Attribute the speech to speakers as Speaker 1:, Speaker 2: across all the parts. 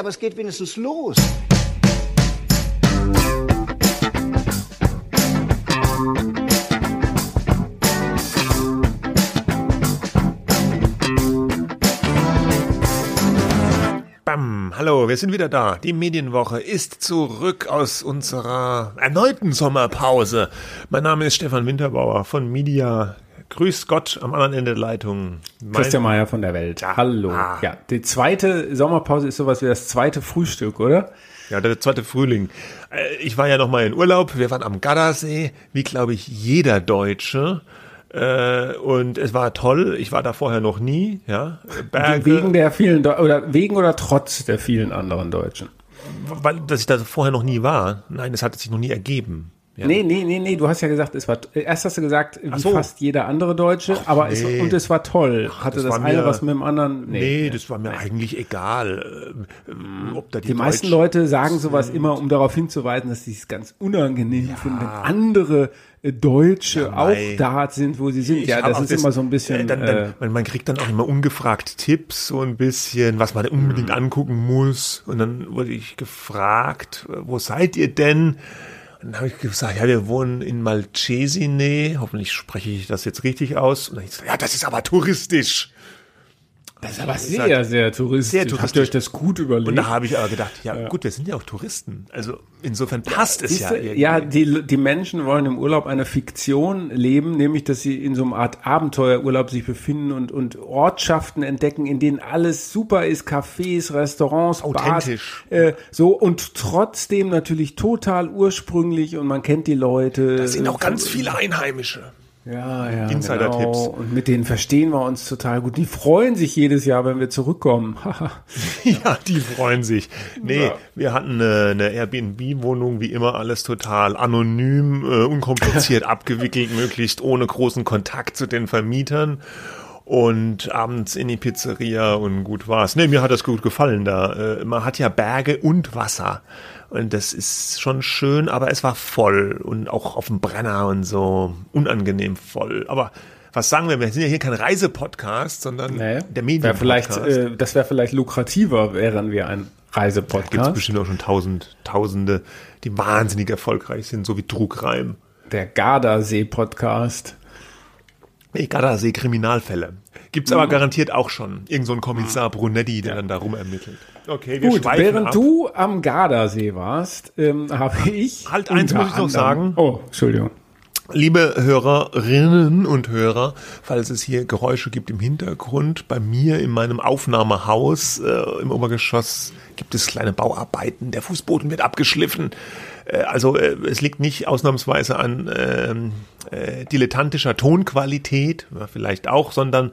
Speaker 1: Aber es geht wenigstens los.
Speaker 2: Bam, hallo, wir sind wieder da. Die Medienwoche ist zurück aus unserer erneuten Sommerpause. Mein Name ist Stefan Winterbauer von Media. Grüß Gott am anderen Ende der Leitung. Mein
Speaker 3: Christian Mayer von der Welt.
Speaker 2: Ja.
Speaker 3: Hallo.
Speaker 2: Ah.
Speaker 3: Ja, die zweite Sommerpause ist sowas wie das zweite Frühstück, oder?
Speaker 2: Ja, der zweite Frühling. Äh, Ich war ja noch mal in Urlaub. Wir waren am Gardasee, wie glaube ich jeder Deutsche. Äh, Und es war toll. Ich war da vorher noch nie. Ja, Berge,
Speaker 3: Wegen der vielen Deu oder wegen oder trotz der vielen anderen Deutschen.
Speaker 2: weil dass ich da vorher noch nie war. Nein, es hat sich noch nie ergeben. Ja.
Speaker 3: Nee, nee, nee, nee, du hast ja gesagt, es war erst hast du gesagt, wie
Speaker 2: so.
Speaker 3: fast jeder andere Deutsche, aber es,
Speaker 2: nee.
Speaker 3: und es war toll. Hatte
Speaker 2: das
Speaker 3: das, eine
Speaker 2: mir-
Speaker 3: was mit dem anderen?
Speaker 2: Nee, das war mir eigentlich egal, äh, ob da die,
Speaker 3: Die meisten
Speaker 2: Deutschen-
Speaker 3: Leute sagen sowas immer, um darauf hinzuweisen, dass sie es ganz unangenehm finden, wenn andere äh, Deutsche auch
Speaker 2: mei.
Speaker 3: da sind, wo sie sind.
Speaker 2: Ich
Speaker 3: ja, das
Speaker 2: auch
Speaker 3: ist immer so ein bisschen.
Speaker 2: äh, Dann, dann,
Speaker 3: äh,
Speaker 2: man, man kriegt dann auch immer ungefragt Tipps, so ein bisschen, was man unbedingt
Speaker 3: Mhm.
Speaker 2: angucken muss. Und dann wurde ich gefragt, wo seid ihr denn? Dann habe ich gesagt, ja, wir wohnen in Malcesine. Hoffentlich spreche ich das jetzt richtig aus. Und dann ich gesagt, ja, das ist aber touristisch.
Speaker 3: Das ist aber
Speaker 2: sehr,
Speaker 3: sehr, sehr touristisch.
Speaker 2: sehr
Speaker 3: Habt
Speaker 2: touristisch.
Speaker 3: ihr euch das gut überlegt?
Speaker 2: Und da habe ich aber gedacht, ja, gut, wir sind ja auch Touristen. Also insofern passt es ja. Irgendwie.
Speaker 3: ja, die, die Menschen wollen im Urlaub eine Fiktion leben, nämlich, dass sie in so einer Art Abenteuerurlaub sich befinden und, und Ortschaften entdecken, in denen alles super ist, Cafés, Restaurants,
Speaker 2: Authentisch.
Speaker 3: Bars, äh, so und trotzdem natürlich total ursprünglich und man kennt die Leute.
Speaker 2: Das sind auch ganz viele Einheimische.
Speaker 3: Ja, ja,
Speaker 2: Insider-Tipps.
Speaker 3: Genau. Und mit denen verstehen wir uns total gut. Die freuen sich jedes Jahr, wenn wir zurückkommen.
Speaker 2: Ja, die freuen sich. Nee,
Speaker 3: Ja.
Speaker 2: wir hatten eine, eine Airbnb-Wohnung, wie immer alles total anonym, äh, unkompliziert abgewickelt, möglichst ohne großen Kontakt zu den Vermietern. Und abends in die Pizzeria und gut war's. Nee, mir hat das gut gefallen da. Äh, man hat ja Berge und Wasser. Und das ist schon schön, aber es war voll und auch auf dem Brenner und so unangenehm voll. Aber was sagen wir? Wir sind ja hier kein Reisepodcast, sondern
Speaker 3: Nee.
Speaker 2: der
Speaker 3: Wär vielleicht,
Speaker 2: Medienpodcast.
Speaker 3: äh, das wäre vielleicht lukrativer, wären wir ein
Speaker 2: Gibt es
Speaker 3: Reisepodcast.
Speaker 2: bestimmt auch schon tausend, Tausende, die wahnsinnig erfolgreich sind, so wie Trugreim.
Speaker 3: Der Gardasee-Podcast.
Speaker 2: Nee, Gardasee Kriminalfälle. Gibt's
Speaker 3: Mhm.
Speaker 2: aber garantiert auch schon. Irgend so ein Kommissar Brunetti, der dann da rum ermittelt. Okay, wir
Speaker 3: Gut,
Speaker 2: schweifen
Speaker 3: während
Speaker 2: ab.
Speaker 3: du am Gardasee warst, ähm, habe ich.
Speaker 2: Halt, eins muss ich noch sagen.
Speaker 3: Oh, Entschuldigung.
Speaker 2: Liebe Hörerinnen und Hörer, falls es hier Geräusche gibt im Hintergrund, bei mir in meinem Aufnahmehaus äh, im Obergeschoss gibt es kleine Bauarbeiten. Der Fußboden wird abgeschliffen. Äh, also äh, es liegt nicht ausnahmsweise an ähm, äh, dilettantischer Tonqualität, ja, vielleicht auch, sondern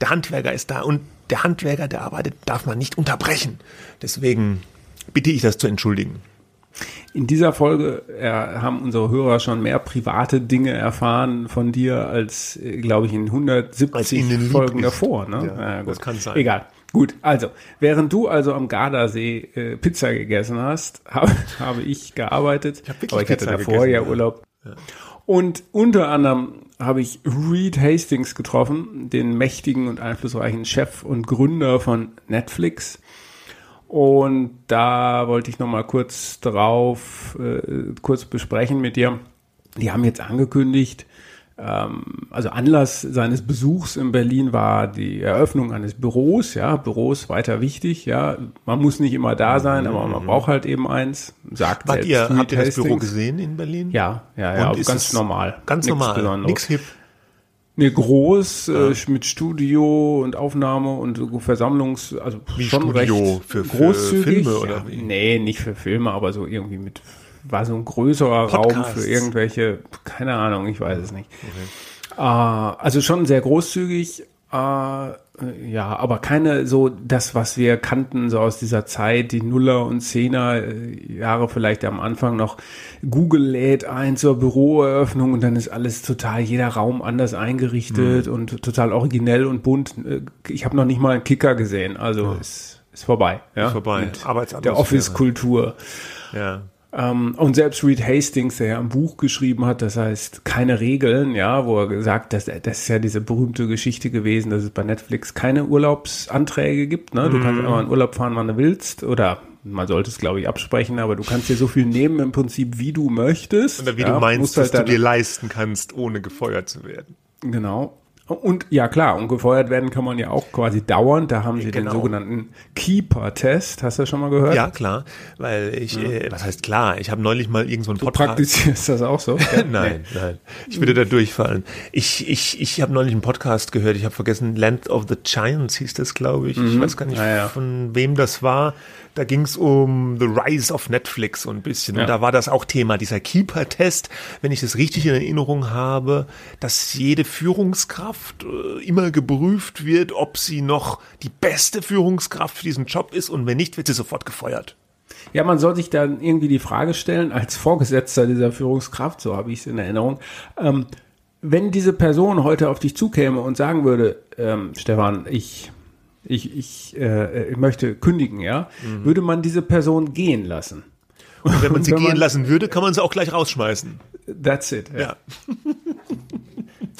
Speaker 2: der Handwerker ist da und der Handwerker, der arbeitet, darf man nicht unterbrechen. Deswegen bitte ich das zu entschuldigen.
Speaker 3: In dieser Folge äh, haben unsere Hörer schon mehr private Dinge erfahren von dir als, glaube ich, in
Speaker 2: Als
Speaker 3: 170
Speaker 2: ihnen lieb
Speaker 3: Folgen davor. Ne?
Speaker 2: Ja,
Speaker 3: gut.
Speaker 2: das kann sein.
Speaker 3: Egal. Gut, also, während du also am Gardasee äh, Pizza gegessen hast, habe, habe ich gearbeitet.
Speaker 2: hab wirklich
Speaker 3: aber ich hatte
Speaker 2: Pizza
Speaker 3: davor
Speaker 2: gegessen,
Speaker 3: ja
Speaker 2: ja.
Speaker 3: Urlaub. Und unter anderem habe ich Reed Hastings getroffen, den mächtigen und einflussreichen Chef und Gründer von Netflix. Und da wollte ich noch mal kurz drauf, äh, kurz besprechen mit dir. Die haben jetzt angekündigt, also Anlass seines Besuchs in Berlin war die Eröffnung eines Büros. Ja, Büros weiter wichtig. Ja, man muss nicht immer da sein, aber man braucht halt eben eins. Sagt
Speaker 2: Wart ihr, habt ihr das Büro gesehen in Berlin?
Speaker 3: Ja, ja, ja,
Speaker 2: Und ist
Speaker 3: ganz normal.
Speaker 2: Ganz
Speaker 3: Nichts
Speaker 2: normal.
Speaker 3: Besonderes.
Speaker 2: Nix hip.
Speaker 3: Nee, groß, äh, mit Studio und Aufnahme und Versammlungs, also
Speaker 2: Wie
Speaker 3: schon
Speaker 2: Studio
Speaker 3: recht
Speaker 2: für- für
Speaker 3: großzügig.
Speaker 2: Filme oder
Speaker 3: ja,
Speaker 2: wie?
Speaker 3: Nee, nicht für Filme, aber so irgendwie mit, war so ein größerer Raum
Speaker 2: Podcasts.
Speaker 3: für irgendwelche, keine Ahnung, ich weiß es nicht. Äh, also schon sehr großzügig, äh, ja, aber keine so das, was wir kannten, so aus dieser Zeit, die Nuller und Zehner äh, Jahre vielleicht am Anfang noch. Google lädt ein zur Büroeröffnung und dann ist alles total, jeder Raum anders eingerichtet und total originell und bunt. Äh, Ich habe noch nicht mal einen Kicker gesehen, also ist, ist vorbei. Ja?
Speaker 2: vorbei.
Speaker 3: Mit
Speaker 2: Arbeitsatmosphäre.
Speaker 3: der Office-Kultur.
Speaker 2: Ja.
Speaker 3: Ähm, und selbst Reed Hastings, der ja ein Buch geschrieben hat, das heißt keine Regeln, ja, wo er gesagt, dass das ist ja diese berühmte Geschichte gewesen, dass es bei Netflix keine Urlaubsanträge gibt. Ne? Du kannst immer in Urlaub fahren, wann du willst, oder man sollte es, glaube ich, absprechen, aber du kannst dir so viel nehmen im Prinzip, wie du möchtest.
Speaker 2: Oder wie
Speaker 3: ja,
Speaker 2: du meinst,
Speaker 3: musst
Speaker 2: dass
Speaker 3: halt
Speaker 2: du dir leisten kannst, ohne gefeuert zu werden.
Speaker 3: Genau. Und ja klar, und gefeuert werden kann man ja auch quasi dauernd. Da haben sie den
Speaker 2: Genau.
Speaker 3: sogenannten Keeper-Test. Hast du das schon mal gehört?
Speaker 2: Ja, klar, weil ich, äh, was heißt klar, ich habe neulich mal irgend so einen
Speaker 3: Du
Speaker 2: Podcast.
Speaker 3: praktizierst das auch so? Ja?
Speaker 2: Nein, nein. Ich würde da durchfallen. Ich, ich, ich habe neulich einen Podcast gehört. Ich habe vergessen, Land of the Giants hieß das, glaube ich. Ich weiß gar nicht,
Speaker 3: Ah, ja.
Speaker 2: von wem das war. Da ging es um The Rise of Netflix so ein bisschen.
Speaker 3: Ja.
Speaker 2: Und da war das auch Thema, dieser Keeper-Test, wenn ich das richtig in Erinnerung habe, dass jede Führungskraft äh, immer geprüft wird, ob sie noch die beste Führungskraft für diesen Job ist. Und wenn nicht, wird sie sofort gefeuert.
Speaker 3: Ja, man soll sich dann irgendwie die Frage stellen, als Vorgesetzter dieser Führungskraft, so habe ich es in Erinnerung, ähm, wenn diese Person heute auf dich zukäme und sagen würde, ähm, Stefan, ich, ich, ich, äh, möchte kündigen, ja, würde man diese Person gehen lassen.
Speaker 2: Und wenn man sie
Speaker 3: Wenn man-
Speaker 2: gehen lassen würde, kann man sie auch gleich rausschmeißen.
Speaker 3: That's it. Ja.
Speaker 2: Ja.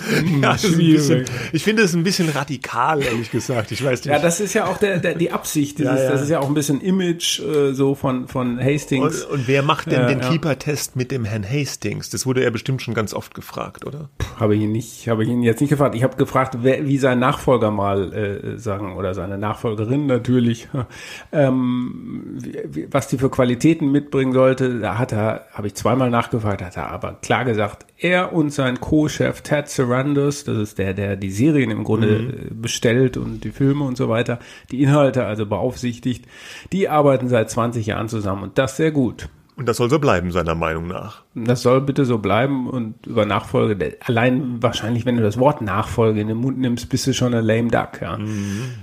Speaker 2: Ja, bisschen, ich finde es ein bisschen radikal, ehrlich gesagt. Ich weiß nicht.
Speaker 3: Ja, das ist ja auch der, der, die Absicht. Dieses,
Speaker 2: Ja, ja.
Speaker 3: Das ist ja auch ein bisschen Image äh, so von, von Hastings.
Speaker 2: und, und wer macht denn
Speaker 3: Ja,
Speaker 2: den. Keeper-Test mit dem Herrn Hastings? Das wurde er bestimmt schon ganz oft gefragt, oder?
Speaker 3: Habe ich ihn nicht, habe ich ihn jetzt nicht gefragt. Ich habe gefragt, wer, wie sein Nachfolger mal äh, sagen oder seine Nachfolgerin natürlich, ähm, wie, was die für Qualitäten mitbringen sollte. Da hat er, habe ich zweimal nachgefragt, hat er aber klar gesagt, er und sein Co-Chef Ted Sarandos, das ist der, der die Serien im Grunde äh, bestellt und die Filme und so weiter, die Inhalte also beaufsichtigt, die arbeiten seit 20 Jahren zusammen und das sehr gut.
Speaker 2: Und das soll so bleiben, seiner Meinung nach.
Speaker 3: Das soll bitte so bleiben und über Nachfolge, allein wahrscheinlich, wenn du das Wort Nachfolge in den Mund nimmst, bist du schon ein lame duck, ja.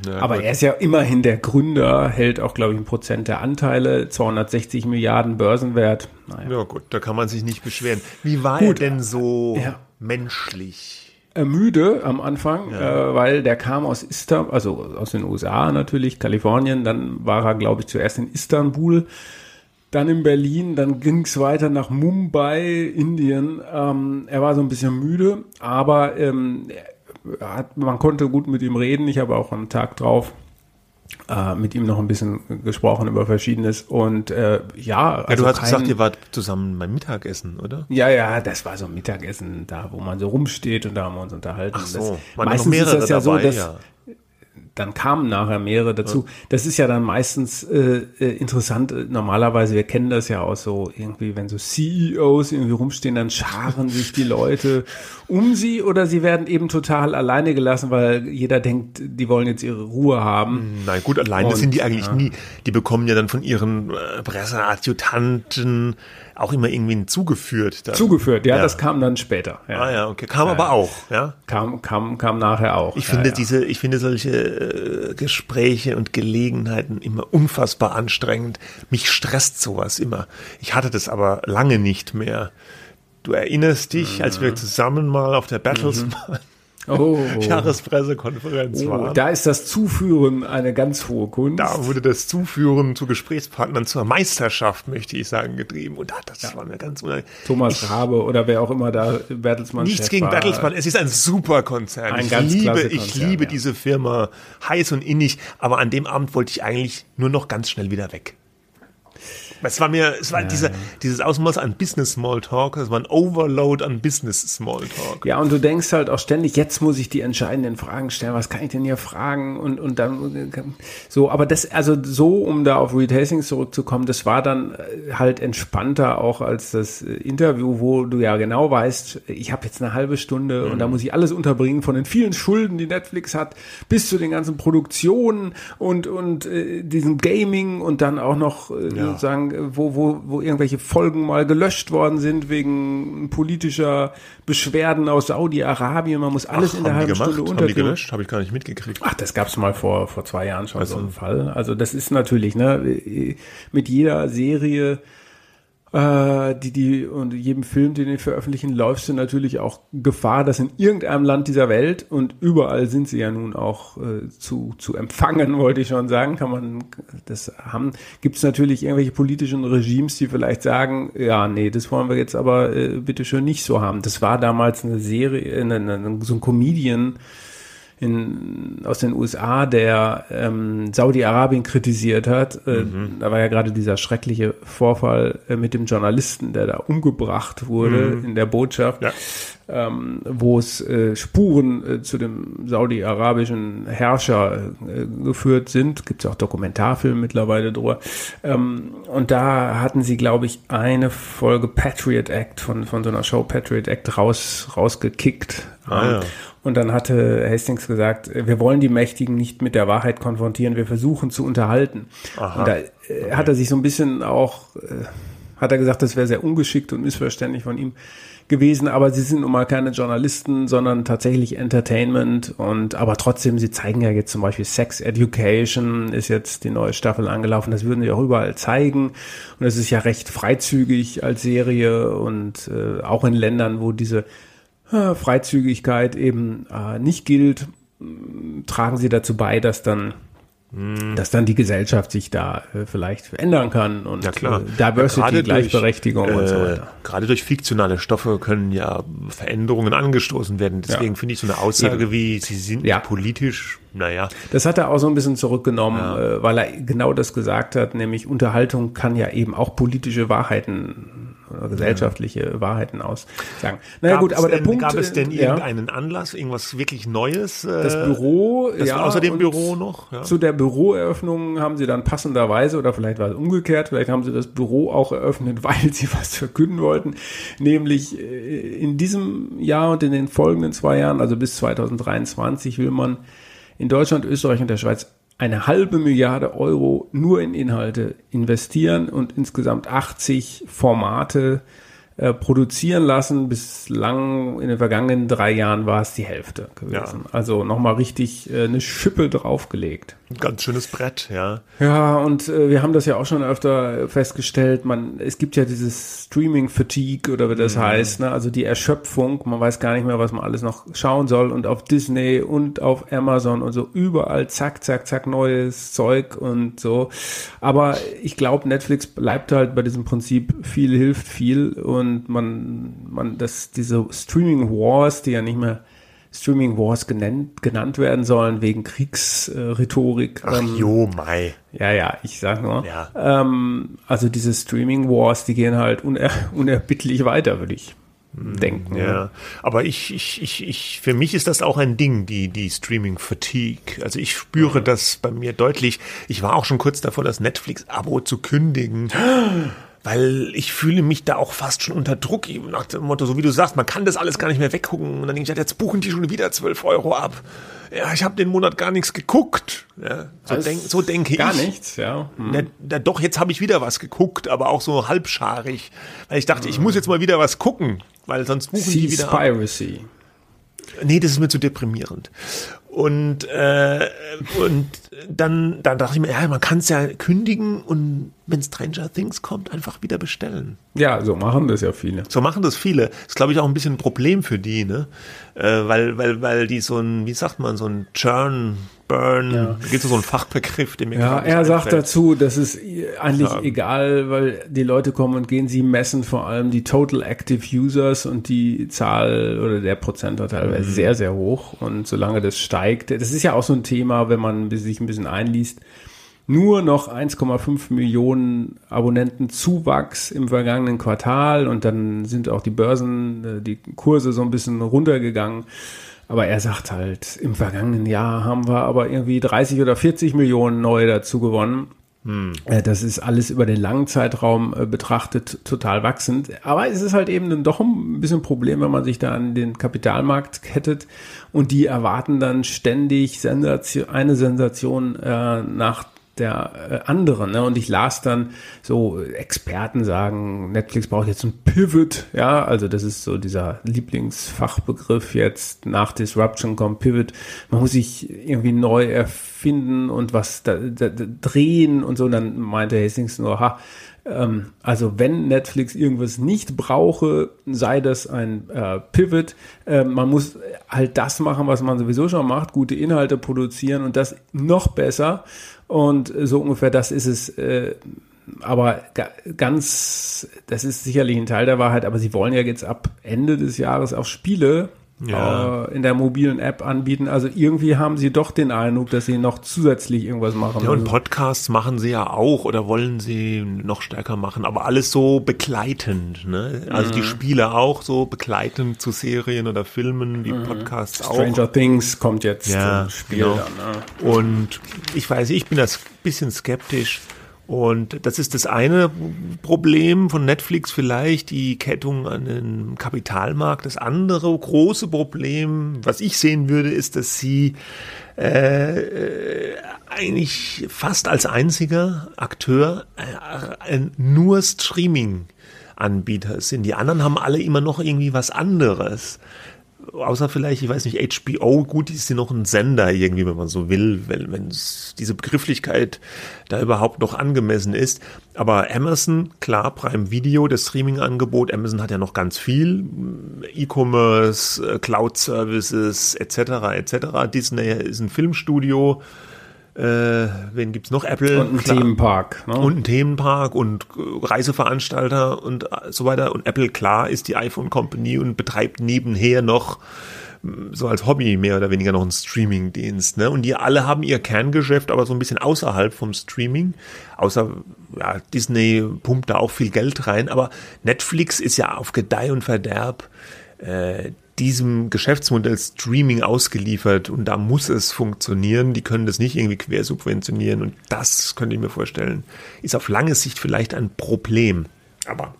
Speaker 2: Ja,
Speaker 3: Aber
Speaker 2: gut.
Speaker 3: er ist ja immerhin der Gründer, hält auch, glaube ich, ein Prozent der Anteile, 260 Milliarden Börsenwert. Naja.
Speaker 2: ja gut, da kann man sich nicht beschweren. Wie war
Speaker 3: Gut.
Speaker 2: er denn so
Speaker 3: Ja.
Speaker 2: Menschlich?
Speaker 3: Äh, müde am Anfang, äh, weil der kam aus Istanbul, also aus den USA natürlich, Kalifornien, dann war er, glaube ich, zuerst in Istanbul, dann in Berlin, dann ging es weiter nach Mumbai, Indien. Ähm, er war so ein bisschen müde, aber ähm, hat, man konnte gut mit ihm reden. Ich habe auch am Tag drauf äh, mit ihm noch ein bisschen gesprochen über Verschiedenes und äh, ja,
Speaker 2: Ja,
Speaker 3: also
Speaker 2: du hast
Speaker 3: kein-
Speaker 2: gesagt, ihr wart zusammen beim Mittagessen, oder?
Speaker 3: ja, ja, das war so ein Mittagessen, da wo man so rumsteht und da haben wir uns unterhalten.
Speaker 2: Ach so,
Speaker 3: das, meistens
Speaker 2: mehrere
Speaker 3: ist das ja so,
Speaker 2: dabei,
Speaker 3: dass
Speaker 2: ja.
Speaker 3: Dann kamen nachher mehrere dazu. Das ist ja dann meistens äh, äh, interessant. Äh, Normalerweise, wir kennen das ja auch so irgendwie, wenn so CEOs irgendwie rumstehen, dann scharen sich die Leute um sie oder sie werden eben total alleine gelassen, weil jeder denkt, die wollen jetzt ihre Ruhe haben.
Speaker 2: Nein, gut, alleine
Speaker 3: Und,
Speaker 2: sind die eigentlich
Speaker 3: ja.
Speaker 2: nie. Die bekommen ja dann von ihren äh, Presseadjutanten auch immer irgendwie zugeführt. Dann.
Speaker 3: Zugeführt, ja,
Speaker 2: Ja.
Speaker 3: das kam dann später. Ja.
Speaker 2: Ah ja, okay. Kam aber auch, ja.
Speaker 3: Kam, kam, kam nachher auch.
Speaker 2: Ich
Speaker 3: ja,
Speaker 2: finde
Speaker 3: ja.
Speaker 2: diese, ich finde solche äh, Gespräche und Gelegenheiten immer unfassbar anstrengend. Mich stresst sowas immer. Ich hatte das aber lange nicht mehr. Du erinnerst dich, als wir zusammen mal auf der Battlesman
Speaker 3: Oh.
Speaker 2: Jahrespressekonferenz
Speaker 3: Oh,
Speaker 2: waren.
Speaker 3: da ist das Zuführen eine ganz hohe Kunst.
Speaker 2: Da wurde das Zuführen zu Gesprächspartnern zur Meisterschaft, möchte ich sagen, getrieben. Und da, das war mir ganz unangenehm.
Speaker 3: Thomas Rabe oder wer auch immer da Bertelsmann
Speaker 2: Nichts
Speaker 3: Chef
Speaker 2: gegen
Speaker 3: war.
Speaker 2: Bertelsmann, es ist ein super Konzern.
Speaker 3: Ein
Speaker 2: ich
Speaker 3: ganz
Speaker 2: liebe,
Speaker 3: klasse
Speaker 2: ich
Speaker 3: Konzern,
Speaker 2: liebe
Speaker 3: ja.
Speaker 2: diese Firma heiß und innig, aber an dem Abend wollte ich eigentlich nur noch ganz schnell wieder weg. Es war mir, es war dieser, dieses Ausmaß an Business Smalltalk, es war ein Overload an Business Smalltalk.
Speaker 3: Ja, und du denkst halt auch ständig, jetzt muss ich die entscheidenden Fragen stellen, was kann ich denn hier fragen? Und, und dann so, aber das, also so, um da auf Reed Hastings zurückzukommen, das war dann äh, halt entspannter auch als das äh, Interview, wo du ja genau weißt, ich habe jetzt eine halbe Stunde und da muss ich alles unterbringen, von den vielen Schulden, die Netflix hat, bis zu den ganzen Produktionen und, und äh, diesem Gaming und dann auch noch äh, sozusagen, äh, wo, wo, wo irgendwelche Folgen mal gelöscht worden sind wegen politischer Beschwerden aus Saudi-Arabien. Man muss alles
Speaker 2: Ach,
Speaker 3: in der halben? Stunde
Speaker 2: Haben die
Speaker 3: unterbringen.
Speaker 2: gelöscht? Habe ich gar nicht mitgekriegt.
Speaker 3: Ach, das gab's mal vor, vor zwei Jahren schon so einen Fall. Also das ist natürlich, ne, mit jeder Serie äh, die, die, und jedem Film, den die veröffentlichen, läufst du natürlich auch Gefahr, dass in irgendeinem Land dieser Welt und überall sind sie ja nun auch äh, zu, zu empfangen, wollte ich schon sagen, kann man das haben, gibt es natürlich irgendwelche politischen Regimes, die vielleicht sagen, ja, nee, das wollen wir jetzt aber äh, bitte schön nicht so haben. Das war damals eine Serie, eine, eine, so ein Comedian, in, aus den USA, der ähm, Saudi-Arabien kritisiert hat. Äh, mhm. Da war ja gerade dieser schreckliche Vorfall äh, mit dem Journalisten, der da umgebracht wurde mhm. in der Botschaft, ja. ähm, wo es äh, Spuren äh, zu dem saudi-arabischen Herrscher äh, geführt sind. Gibt es auch Dokumentarfilme mittlerweile drüber. Ähm, und da hatten sie, glaube ich, eine Folge Patriot Act von, von so einer Show Patriot Act raus, rausgekickt. Ah, ja. Und dann hatte Hastings gesagt, wir wollen die Mächtigen nicht mit der Wahrheit konfrontieren, wir versuchen zu unterhalten. Aha. Und da äh, okay. hat er sich so ein bisschen auch, äh, hat er gesagt, das wäre sehr ungeschickt und missverständlich von ihm gewesen, aber sie sind nun mal keine Journalisten, sondern tatsächlich Entertainment und aber trotzdem, sie zeigen ja jetzt zum Beispiel Sex Education, ist jetzt die neue Staffel angelaufen, das würden sie auch überall zeigen und es ist ja recht freizügig als Serie und äh, auch in Ländern, wo diese äh, Freizügigkeit eben äh, nicht gilt, tragen sie dazu bei, dass dann hm. dass dann die Gesellschaft sich da äh, vielleicht verändern kann und
Speaker 2: ja, klar.
Speaker 3: Äh, Diversity, ja, Gleichberechtigung
Speaker 2: durch,
Speaker 3: und so
Speaker 2: äh,
Speaker 3: weiter.
Speaker 2: Gerade durch fiktionale Stoffe können ja Veränderungen angestoßen werden. Deswegen ja. finde ich so eine Aussage Eben. wie, sie sind ja. politisch, naja.
Speaker 3: Das hat er auch so ein bisschen zurückgenommen, äh, weil er genau das gesagt hat, nämlich Unterhaltung kann ja eben auch politische Wahrheiten gesellschaftliche ja. Wahrheiten aussagen.
Speaker 2: Naja, gab gut, aber der denn, Punkt. Gab es denn irgendeinen ja, Anlass, irgendwas wirklich Neues?
Speaker 3: Äh, das Büro,
Speaker 2: das
Speaker 3: ja.
Speaker 2: Außer dem Büro noch?
Speaker 3: Ja. Zu der Büroeröffnung haben sie dann passenderweise, oder vielleicht war es umgekehrt, vielleicht haben sie das Büro auch eröffnet, weil sie was verkünden wollten. Nämlich äh, in diesem Jahr und in den folgenden zwei Jahren, also bis 2023, will man in Deutschland, Österreich und der Schweiz eine halbe Milliarde Euro nur in Inhalte investieren und insgesamt 80 Formate äh, produzieren lassen. Bislang in den vergangenen drei Jahren war es die Hälfte gewesen. Ja. Also nochmal richtig äh, eine Schippe draufgelegt.
Speaker 2: Ein ganz schönes Brett, ja.
Speaker 3: Ja, und äh, wir haben das ja auch schon öfter festgestellt. Man, es gibt ja dieses Streaming-Fatigue oder wie das mhm. heißt, ne? also die Erschöpfung. Man weiß gar nicht mehr, was man alles noch schauen soll. Und auf Disney und auf Amazon und so überall zack, zack, zack, neues Zeug und so. Aber ich glaube, Netflix bleibt halt bei diesem Prinzip, viel hilft viel und man, man, das, diese Streaming Wars, die ja nicht mehr Streaming Wars genannt, genannt werden sollen wegen Kriegsrhetorik.
Speaker 2: Ach ähm, jo, Mai.
Speaker 3: Ja, ja, ich sag nur. Ja. Ähm, also diese Streaming Wars, die gehen halt uner unerbittlich weiter, würde ich hm, denken.
Speaker 2: Ja, ne? aber ich, ich, ich, ich, für mich ist das auch ein Ding, die, die Streaming Fatigue. Also ich spüre mhm. das bei mir deutlich. Ich war auch schon kurz davor, das Netflix-Abo zu kündigen. weil ich fühle mich da auch fast schon unter Druck, nach dem Motto, so wie du sagst, man kann das alles gar nicht mehr weggucken. Und dann denke ich, jetzt buchen die schon wieder 12 Euro ab. Ja, ich habe den Monat gar nichts geguckt. Ja, so, denk, so denke
Speaker 3: gar
Speaker 2: ich.
Speaker 3: Gar nichts, ja.
Speaker 2: Hm. Na, na, doch, jetzt habe ich wieder was geguckt, aber auch so halbscharig. Weil ich dachte, hm. ich muss jetzt mal wieder was gucken, weil sonst buchen die wieder
Speaker 3: Piracy.
Speaker 2: ab. Nee, das ist mir zu deprimierend. Und, äh, und dann, dann dachte ich mir, ja, man kann es ja kündigen und wenn Stranger Things kommt, einfach wieder bestellen.
Speaker 3: Ja, so machen das ja viele.
Speaker 2: So machen das viele. Das ist, glaube ich, auch ein bisschen ein Problem für die, ne? Äh, weil, weil, weil die so ein, wie sagt man, so ein Churn, Burn, ja. da gibt es so einen Fachbegriff,
Speaker 3: den mir Ja, er sagt einfällt. dazu, das ist eigentlich ja. egal, weil die Leute kommen und gehen, sie messen vor allem die Total Active Users und die Zahl oder der Prozentanteil mhm. ist sehr, sehr hoch. Und solange das steigt, das ist ja auch so ein Thema, wenn man sich ein bisschen einliest, nur noch 1,5 Millionen Abonnenten Zuwachs im vergangenen Quartal und dann sind auch die Börsen, äh, die Kurse so ein bisschen runtergegangen. Aber er sagt halt, im vergangenen Jahr haben wir aber irgendwie 30 oder 40 Millionen neue dazu gewonnen. Hm. Das ist alles über den langen Zeitraum äh, betrachtet total wachsend. Aber es ist halt eben dann doch ein bisschen ein Problem, wenn man sich da an den Kapitalmarkt kettet und die erwarten dann ständig Sensation, eine Sensation äh, nach der äh, anderen. Ne? Und ich las dann so Experten sagen, Netflix braucht jetzt ein Pivot, ja, also das ist so dieser Lieblingsfachbegriff jetzt nach Disruption kommt Pivot. Man muss sich irgendwie neu erfinden und was da, da, da drehen und so. Und dann meinte Hastings nur, ha, ähm, also wenn Netflix irgendwas nicht brauche, sei das ein äh, Pivot. Äh, man muss halt das machen, was man sowieso schon macht, gute Inhalte produzieren und das noch besser. Und so ungefähr das ist es. Äh, aber ganz, das ist sicherlich ein Teil der Wahrheit, aber sie wollen ja jetzt ab Ende des Jahres auch Spiele ja. äh, in der mobilen App anbieten. Also irgendwie haben sie doch den Eindruck, dass sie noch zusätzlich irgendwas machen.
Speaker 2: Ja, und Podcasts machen sie ja auch oder wollen sie noch stärker machen, aber alles so begleitend. Ne? Also mhm. die Spiele auch so begleitend zu Serien oder Filmen, die mhm. Podcasts
Speaker 3: Stranger auch. Stranger Things kommt jetzt
Speaker 2: ja, Spiel genau. dann. Ne? Und ich weiß, ich bin das bisschen skeptisch und das ist das eine Problem von Netflix vielleicht, die Kettung an den Kapitalmarkt. Das andere große Problem, was ich sehen würde, ist, dass sie äh, eigentlich fast als einziger Akteur äh, nur Streaming Anbieter sind. Die anderen haben alle immer noch irgendwie was anderes außer vielleicht, ich weiß nicht, HBO, gut, ist sie noch ein Sender irgendwie, wenn man so will, wenn, wenn diese Begrifflichkeit da überhaupt noch angemessen ist. Aber Amazon, klar, Prime Video, das Streaming-Angebot, Amazon hat ja noch ganz viel, E-Commerce, äh, Cloud-Services, etc., etc. Disney ist ein Filmstudio, äh, wen gibt's noch? Apple.
Speaker 3: Und ein. Themenpark.
Speaker 2: Ne? Und ein Themenpark und äh, Reiseveranstalter und äh, so weiter. Und Apple, klar, ist die iPhone Company und betreibt nebenher noch mm, so als Hobby mehr oder weniger noch einen Streaming-Dienst. Ne? Und die alle haben ihr Kerngeschäft, aber so ein bisschen außerhalb vom Streaming. Außer ja, Disney pumpt da auch viel Geld rein. Aber Netflix ist ja auf Gedeih und Verderb äh, diesem Geschäftsmodell Streaming ausgeliefert und da muss es funktionieren. Die können das nicht irgendwie quersubventionieren und das könnte ich mir vorstellen, ist auf lange Sicht vielleicht ein Problem. Aber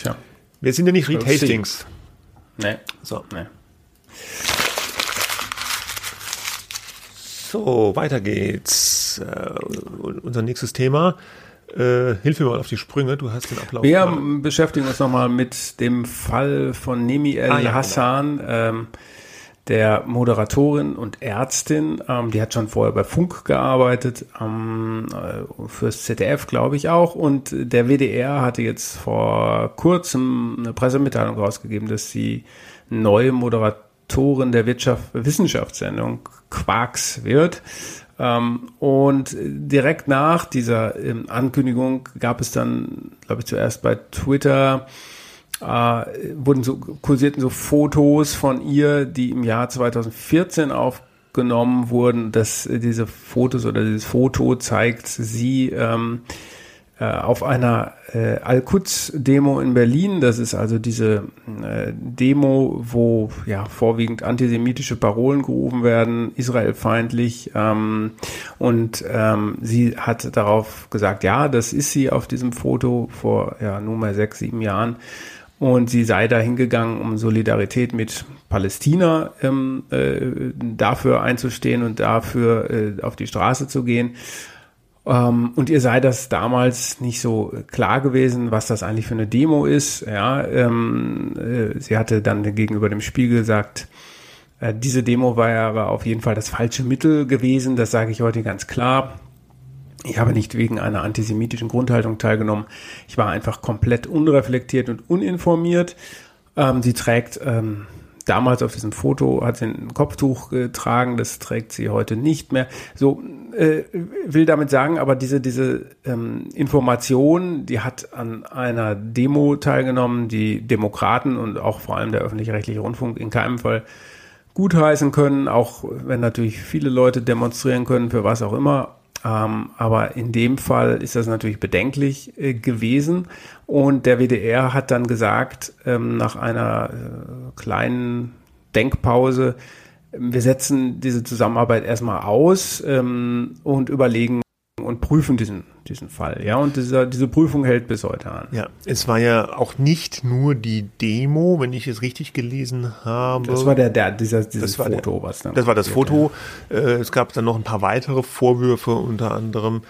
Speaker 2: Tja. wir sind ja nicht Reed Hastings.
Speaker 3: Nee. So. Nee.
Speaker 2: So, weiter geht's. Uh, unser nächstes Thema äh, hilf mir mal auf die Sprünge, du hast den Ablauf.
Speaker 3: Wir mal. beschäftigen uns nochmal mit dem Fall von Nemi El ah, ja, Hassan, genau. ähm, der Moderatorin und Ärztin. Ähm, die hat schon vorher bei Funk gearbeitet, ähm, äh, fürs ZDF, glaube ich auch. Und der WDR hatte jetzt vor kurzem eine Pressemitteilung rausgegeben, dass sie neue Moderatorin der Wirtschaft, Wissenschaftssendung Quarks wird. Ähm, und direkt nach dieser ähm, Ankündigung gab es dann, glaube ich, zuerst bei Twitter äh, wurden so kursierten so Fotos von ihr, die im Jahr 2014 aufgenommen wurden. Dass diese Fotos oder dieses Foto zeigt sie ähm, äh, auf einer äh, Al-Quds-Demo in Berlin. Das ist also diese äh, Demo, wo ja vorwiegend antisemitische Parolen gerufen werden, israelfeindlich. Ähm, und ähm, sie hat darauf gesagt, ja, das ist sie auf diesem Foto vor ja, nunmehr sechs, sieben Jahren. Und sie sei da hingegangen, um Solidarität mit Palästina ähm, äh, dafür einzustehen und dafür äh, auf die Straße zu gehen. Ähm, und ihr sei das damals nicht so klar gewesen, was das eigentlich für eine Demo ist. Ja, ähm, äh, sie hatte dann gegenüber dem Spiegel gesagt, äh, diese Demo war ja aber auf jeden Fall das falsche Mittel gewesen. Das sage ich heute ganz klar. Ich habe nicht wegen einer antisemitischen Grundhaltung teilgenommen. Ich war einfach komplett unreflektiert und uninformiert. Ähm, sie trägt ähm, damals auf diesem Foto hat sie ein Kopftuch getragen, das trägt sie heute nicht mehr. So äh, will damit sagen, aber diese diese ähm, Information, die hat an einer Demo teilgenommen, die Demokraten und auch vor allem der öffentlich-rechtliche Rundfunk in keinem Fall gutheißen können, auch wenn natürlich viele Leute demonstrieren können für was auch immer. Ähm, aber in dem Fall ist das natürlich bedenklich äh, gewesen. Und der WDR hat dann gesagt, ähm, nach einer äh, kleinen Denkpause, wir setzen diese Zusammenarbeit erstmal aus ähm, und überlegen und prüfen diesen, diesen Fall. Ja, und dieser, diese Prüfung hält bis heute an.
Speaker 2: Ja, es war ja auch nicht nur die Demo, wenn ich es richtig gelesen habe.
Speaker 3: Das war der, der dieser, dieses
Speaker 2: das war
Speaker 3: Foto,
Speaker 2: der,
Speaker 3: was dann.
Speaker 2: Das war das Foto. Äh, es gab dann noch ein paar weitere Vorwürfe, unter anderem.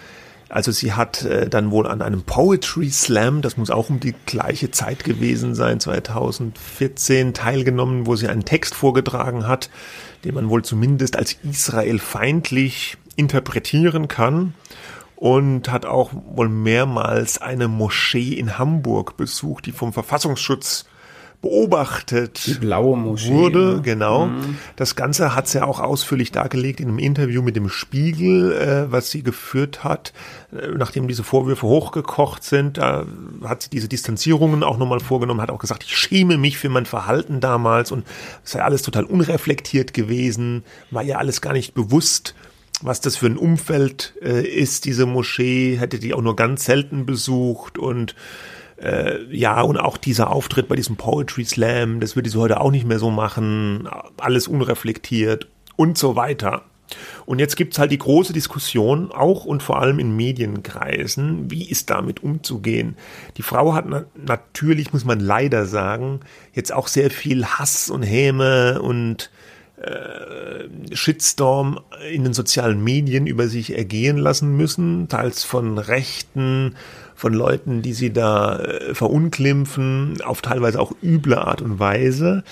Speaker 2: Also sie hat äh, dann wohl an einem Poetry Slam, das muss auch um die gleiche Zeit gewesen sein, 2014 teilgenommen, wo sie einen Text vorgetragen hat, den man wohl zumindest als israelfeindlich interpretieren kann und hat auch wohl mehrmals eine Moschee in Hamburg besucht, die vom Verfassungsschutz beobachtet
Speaker 3: Die blaue Moschee.
Speaker 2: wurde,
Speaker 3: ne?
Speaker 2: genau. Das Ganze hat sie auch ausführlich dargelegt in einem Interview mit dem Spiegel, äh, was sie geführt hat, äh, nachdem diese Vorwürfe hochgekocht sind. Da hat sie diese Distanzierungen auch nochmal vorgenommen, hat auch gesagt, ich schäme mich für mein Verhalten damals und es sei alles total unreflektiert gewesen, war ja alles gar nicht bewusst was das für ein Umfeld äh, ist, diese Moschee, hätte die auch nur ganz selten besucht und äh, ja, und auch dieser Auftritt bei diesem Poetry Slam, das würde sie heute auch nicht mehr so machen, alles unreflektiert und so weiter. Und jetzt gibt's halt die große Diskussion, auch und vor allem in Medienkreisen, wie ist damit umzugehen. Die Frau hat na natürlich, muss man leider sagen, jetzt auch sehr viel Hass und Häme und Shitstorm in den sozialen Medien über sich ergehen lassen müssen, teils von Rechten, von Leuten, die sie da äh, verunglimpfen, auf teilweise auch üble Art und Weise.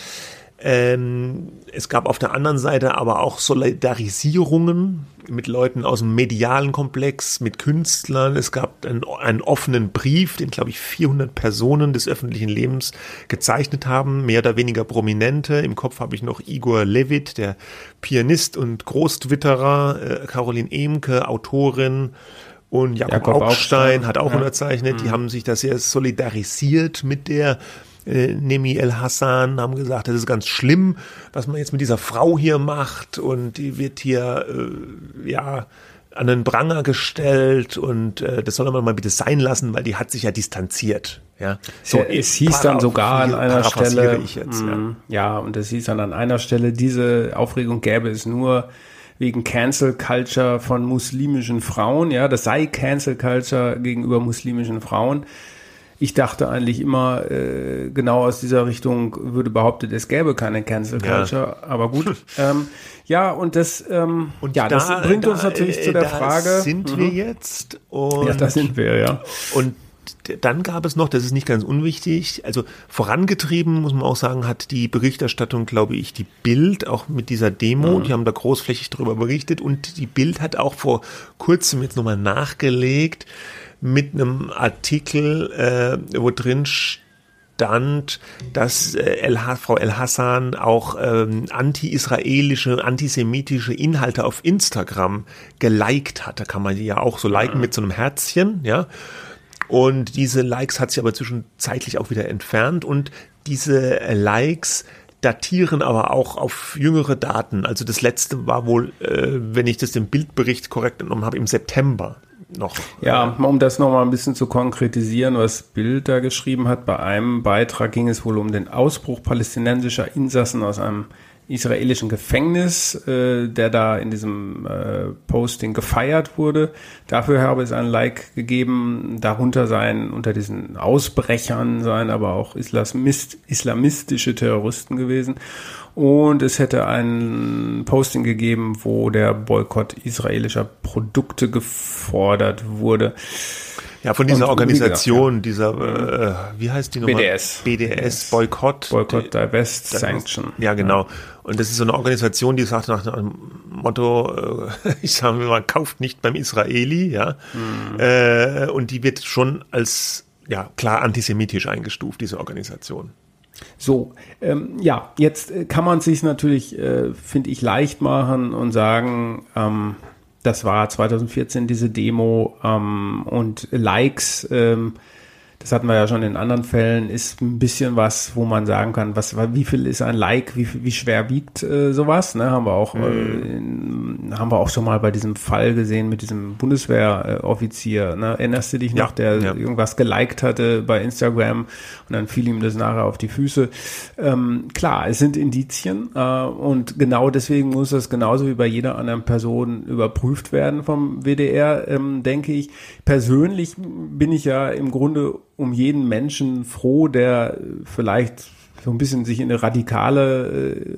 Speaker 2: Ähm, es gab auf der anderen Seite aber auch Solidarisierungen mit Leuten aus dem medialen Komplex, mit Künstlern. Es gab einen, einen offenen Brief, den, glaube ich, 400 Personen des öffentlichen Lebens gezeichnet haben, mehr oder weniger prominente. Im Kopf habe ich noch Igor Levit, der Pianist und Großtwitterer, äh, Caroline Emke, Autorin, und Jakob,
Speaker 3: Jakob
Speaker 2: Augstein,
Speaker 3: Augstein,
Speaker 2: hat auch
Speaker 3: ja.
Speaker 2: unterzeichnet. Die haben sich da sehr solidarisiert mit der äh, Nemi El Hassan, haben gesagt, das ist ganz schlimm, was man jetzt mit dieser Frau hier macht und die wird hier äh, ja an den Pranger gestellt und äh, das soll man mal bitte sein lassen, weil die hat sich ja distanziert. Ja,
Speaker 3: So, es hieß dann sogar an einer Stelle,
Speaker 2: jetzt, ja.
Speaker 3: mm, ja, und es hieß dann an einer Stelle, diese Aufregung gäbe es nur wegen Cancel Culture von muslimischen Frauen. Ja, das sei Cancel Culture gegenüber muslimischen Frauen. Ich dachte eigentlich immer, äh, genau aus dieser Richtung würde behauptet, es gäbe keine Cancel
Speaker 2: Ja.
Speaker 3: Culture. Aber gut. ähm, ja, und das, ähm,
Speaker 2: Und
Speaker 3: ja, das
Speaker 2: da-
Speaker 3: bringt
Speaker 2: da,
Speaker 3: uns natürlich
Speaker 2: äh,
Speaker 3: zu der
Speaker 2: da
Speaker 3: Frage.
Speaker 2: Sind wir jetzt? Und
Speaker 3: ja, da sind wir, ja.
Speaker 2: Und dann gab es noch, das ist nicht ganz unwichtig, also vorangetrieben, muss man auch sagen, hat die Berichterstattung, glaube ich, die Bild auch mit dieser Demo, die haben da großflächig darüber berichtet und die Bild hat auch vor kurzem jetzt nochmal nachgelegt mit einem Artikel, äh, wo drin stand, dass äh, El Frau El Hassan auch ähm, anti-israelische, antisemitische Inhalte auf Instagram geliked hat. Da kann man die ja auch so liken mit so einem Herzchen, ja. Und diese Likes hat sie aber zwischenzeitlich auch wieder entfernt und diese äh, Likes datieren aber auch auf jüngere Daten. Also das letzte war wohl, äh, wenn ich das dem Bildbericht korrekt entnommen habe, im September noch.
Speaker 3: Ja, um das nochmal ein bisschen zu konkretisieren, was Bild da geschrieben hat, bei einem Beitrag ging es wohl um den Ausbruch palästinensischer Insassen aus einem israelischen Gefängnis, äh, der da in diesem äh, Posting gefeiert wurde. Dafür habe es ein Like gegeben. Darunter seien unter diesen Ausbrechern seien aber auch Islamist, islamistische Terroristen gewesen. Und es hätte ein Posting gegeben, wo der Boykott israelischer Produkte gefordert wurde.
Speaker 2: Ja, von dieser
Speaker 3: Und wie gesagt,
Speaker 2: Organisation, dieser, äh, wie heißt die nochmal?
Speaker 3: BDS.
Speaker 2: BDS, Boykott.
Speaker 3: Boykott, Divest, Sanction.
Speaker 2: Ja, genau. Und das ist so eine Organisation, die sagt nach dem Motto, äh, ich sage mal, kauft nicht beim Israeli, ja.
Speaker 3: Mhm.
Speaker 2: Äh, und die wird schon als, ja, klar antisemitisch eingestuft, diese Organisation.
Speaker 3: So, ähm, ja, jetzt äh, kann man sich natürlich, äh, finde ich, leicht machen und sagen, ähm, das war 2014 diese Demo ähm, und Likes, ähm, das hatten wir ja schon in anderen Fällen, ist ein bisschen was, wo man sagen kann, was, wie viel ist ein Like, wie, wie schwer wiegt äh, sowas, ne? Haben wir auch, mhm. äh, in, haben wir auch schon mal bei diesem Fall gesehen mit diesem Bundeswehroffizier, ne? Erinnerst du dich noch, ja, der ja. irgendwas geliked hatte bei Instagram und dann fiel ihm das nachher auf die Füße. Ähm, klar, es sind Indizien äh, und genau deswegen muss das genauso wie bei jeder anderen Person überprüft werden vom WDR, ähm, denke ich. Persönlich bin ich ja im Grunde um jeden Menschen froh, der vielleicht so ein bisschen sich in eine radikale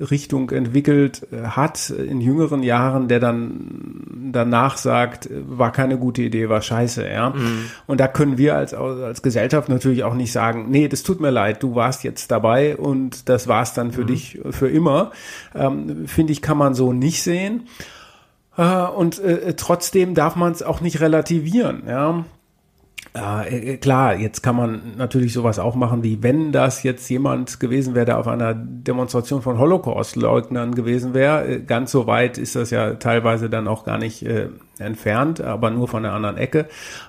Speaker 3: äh, Richtung entwickelt äh, hat in jüngeren Jahren, der dann danach sagt, äh, war keine gute Idee, war scheiße, ja. Mhm. Und da können wir als, als Gesellschaft natürlich auch nicht sagen, nee, das tut mir leid, du warst jetzt dabei und das war's dann für mhm. dich für immer. Ähm, Finde ich, kann man so nicht sehen. Und äh, trotzdem darf man es auch nicht relativieren. Ja, äh, klar, jetzt kann man natürlich sowas auch machen, wie wenn das jetzt jemand gewesen wäre, der auf einer Demonstration von Holocaust-Leugnern gewesen wäre. Äh, ganz so weit ist das ja teilweise dann auch gar nicht äh, entfernt, aber nur von der anderen Ecke,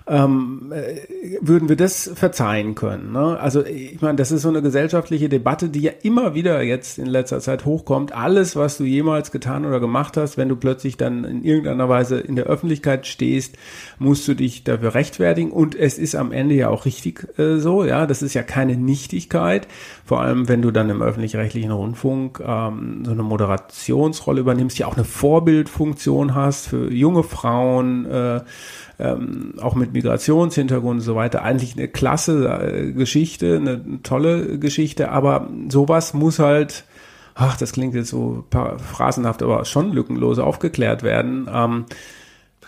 Speaker 3: ähm, äh, würden wir das verzeihen können. Ne? Also ich meine, das ist so eine gesellschaftliche Debatte, die ja immer wieder jetzt in letzter Zeit hochkommt. Alles, was du jemals getan oder gemacht hast, wenn du plötzlich dann in irgendeiner Weise in der Öffentlichkeit stehst, musst du dich dafür rechtfertigen. Und es ist am Ende ja auch richtig äh, so, ja, das ist ja keine Nichtigkeit. Vor allem, wenn du dann im öffentlich-rechtlichen Rundfunk ähm, so eine Moderationsrolle übernimmst, ja auch eine Vorbildfunktion hast für junge Frauen Frauen, äh, ähm, auch mit Migrationshintergrund und so weiter. Eigentlich eine klasse äh, Geschichte, eine tolle Geschichte, aber sowas muss halt, ach, das klingt jetzt so phrasenhaft, aber schon lückenlos aufgeklärt werden. Ähm,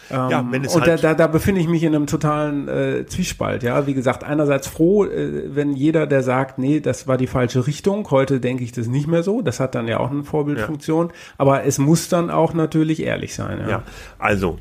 Speaker 3: ja, ähm, es und halt da, da, da befinde ich mich in einem totalen äh, Zwiespalt. Ja, wie gesagt, einerseits froh, äh, wenn jeder, der sagt, nee, das war die falsche Richtung. Heute denke ich das nicht mehr so. Das hat dann ja auch eine Vorbildfunktion. Ja. Aber es muss dann auch natürlich ehrlich sein.
Speaker 2: Ja, ja also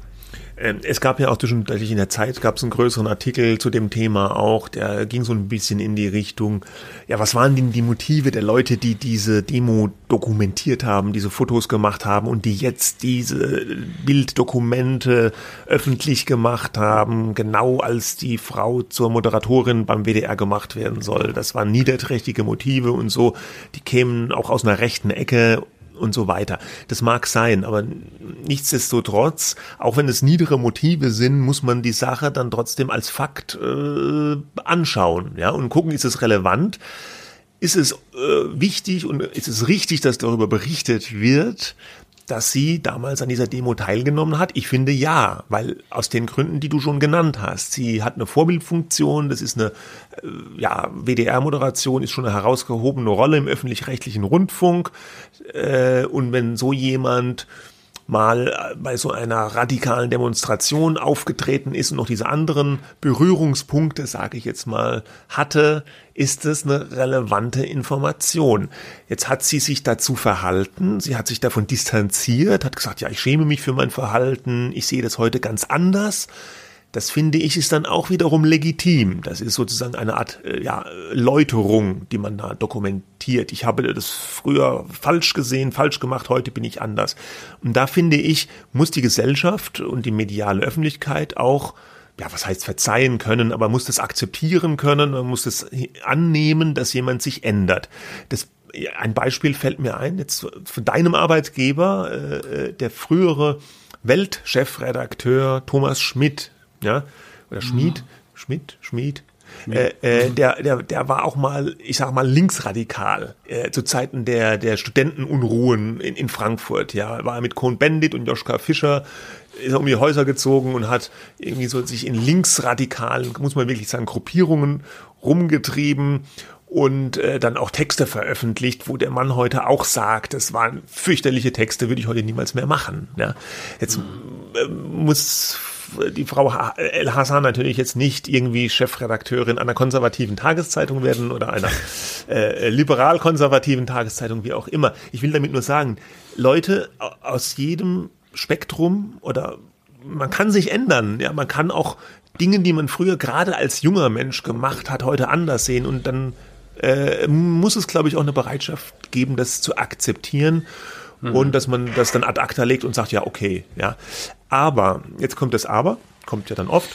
Speaker 2: es gab ja auch zwischendurch in der Zeit gab es einen größeren Artikel zu dem Thema auch, der ging so ein bisschen in die Richtung, ja, was waren denn die Motive der Leute, die diese Demo dokumentiert haben, diese Fotos gemacht haben und die jetzt diese Bilddokumente öffentlich gemacht haben, genau als die Frau zur Moderatorin beim WDR gemacht werden soll. Das waren niederträchtige Motive und so, die kämen auch aus einer rechten Ecke und so weiter. Das mag sein, aber nichtsdestotrotz, auch wenn es niedere Motive sind, muss man die Sache dann trotzdem als Fakt äh, anschauen, ja, und gucken, ist es relevant, ist es äh, wichtig und ist es richtig, dass darüber berichtet wird, dass sie damals an dieser Demo teilgenommen hat? Ich finde ja, weil aus den Gründen, die du schon genannt hast. Sie hat eine Vorbildfunktion, das ist eine, äh, ja, WDR-Moderation ist schon eine herausgehobene Rolle im öffentlich-rechtlichen Rundfunk. Äh, und wenn so jemand mal bei so einer radikalen Demonstration aufgetreten ist und noch diese anderen Berührungspunkte, sage ich jetzt mal, hatte, ist es eine relevante Information. Jetzt hat sie sich dazu verhalten, sie hat sich davon distanziert, hat gesagt, ja, ich schäme mich für mein Verhalten, ich sehe das heute ganz anders. Das finde ich ist dann auch wiederum legitim. Das ist sozusagen eine Art äh, ja, Läuterung, die man da dokumentiert. Ich habe das früher falsch gesehen, falsch gemacht, heute bin ich anders. Und da finde ich, muss die Gesellschaft und die mediale Öffentlichkeit auch ja, was heißt verzeihen können, aber muss das akzeptieren können, man muss das annehmen, dass jemand sich ändert. Das, ein Beispiel fällt mir ein, jetzt von deinem Arbeitgeber, äh, äh der frühere Weltchefredakteur Thomas Schmidt, ja, oder Schmied, mhm. Schmidt, Schmied, äh, äh, der, der, der war auch mal, ich sag mal, linksradikal äh, zu Zeiten der, der Studentenunruhen in, in Frankfurt. Ja, war er mit Cohn-Bendit und Joschka Fischer ist er um die Häuser gezogen und hat irgendwie so sich in linksradikalen, muss man wirklich sagen, Gruppierungen rumgetrieben und äh, dann auch Texte veröffentlicht, wo der Mann heute auch sagt, das waren fürchterliche Texte, würde ich heute niemals mehr machen. Ja. Jetzt äh, muss die Frau El Hassan natürlich jetzt nicht irgendwie Chefredakteurin einer konservativen Tageszeitung werden oder einer äh, liberal-konservativen Tageszeitung, wie auch immer. Ich will damit nur sagen, Leute aus jedem Spektrum oder man kann sich ändern. Ja, man kann auch Dinge, die man früher gerade als junger Mensch gemacht hat, heute anders sehen und dann äh, muss es, glaube ich, auch eine Bereitschaft geben, das zu akzeptieren mhm. und dass man das dann ad acta legt und sagt, ja, okay, ja. Aber, jetzt kommt das Aber, kommt ja dann oft,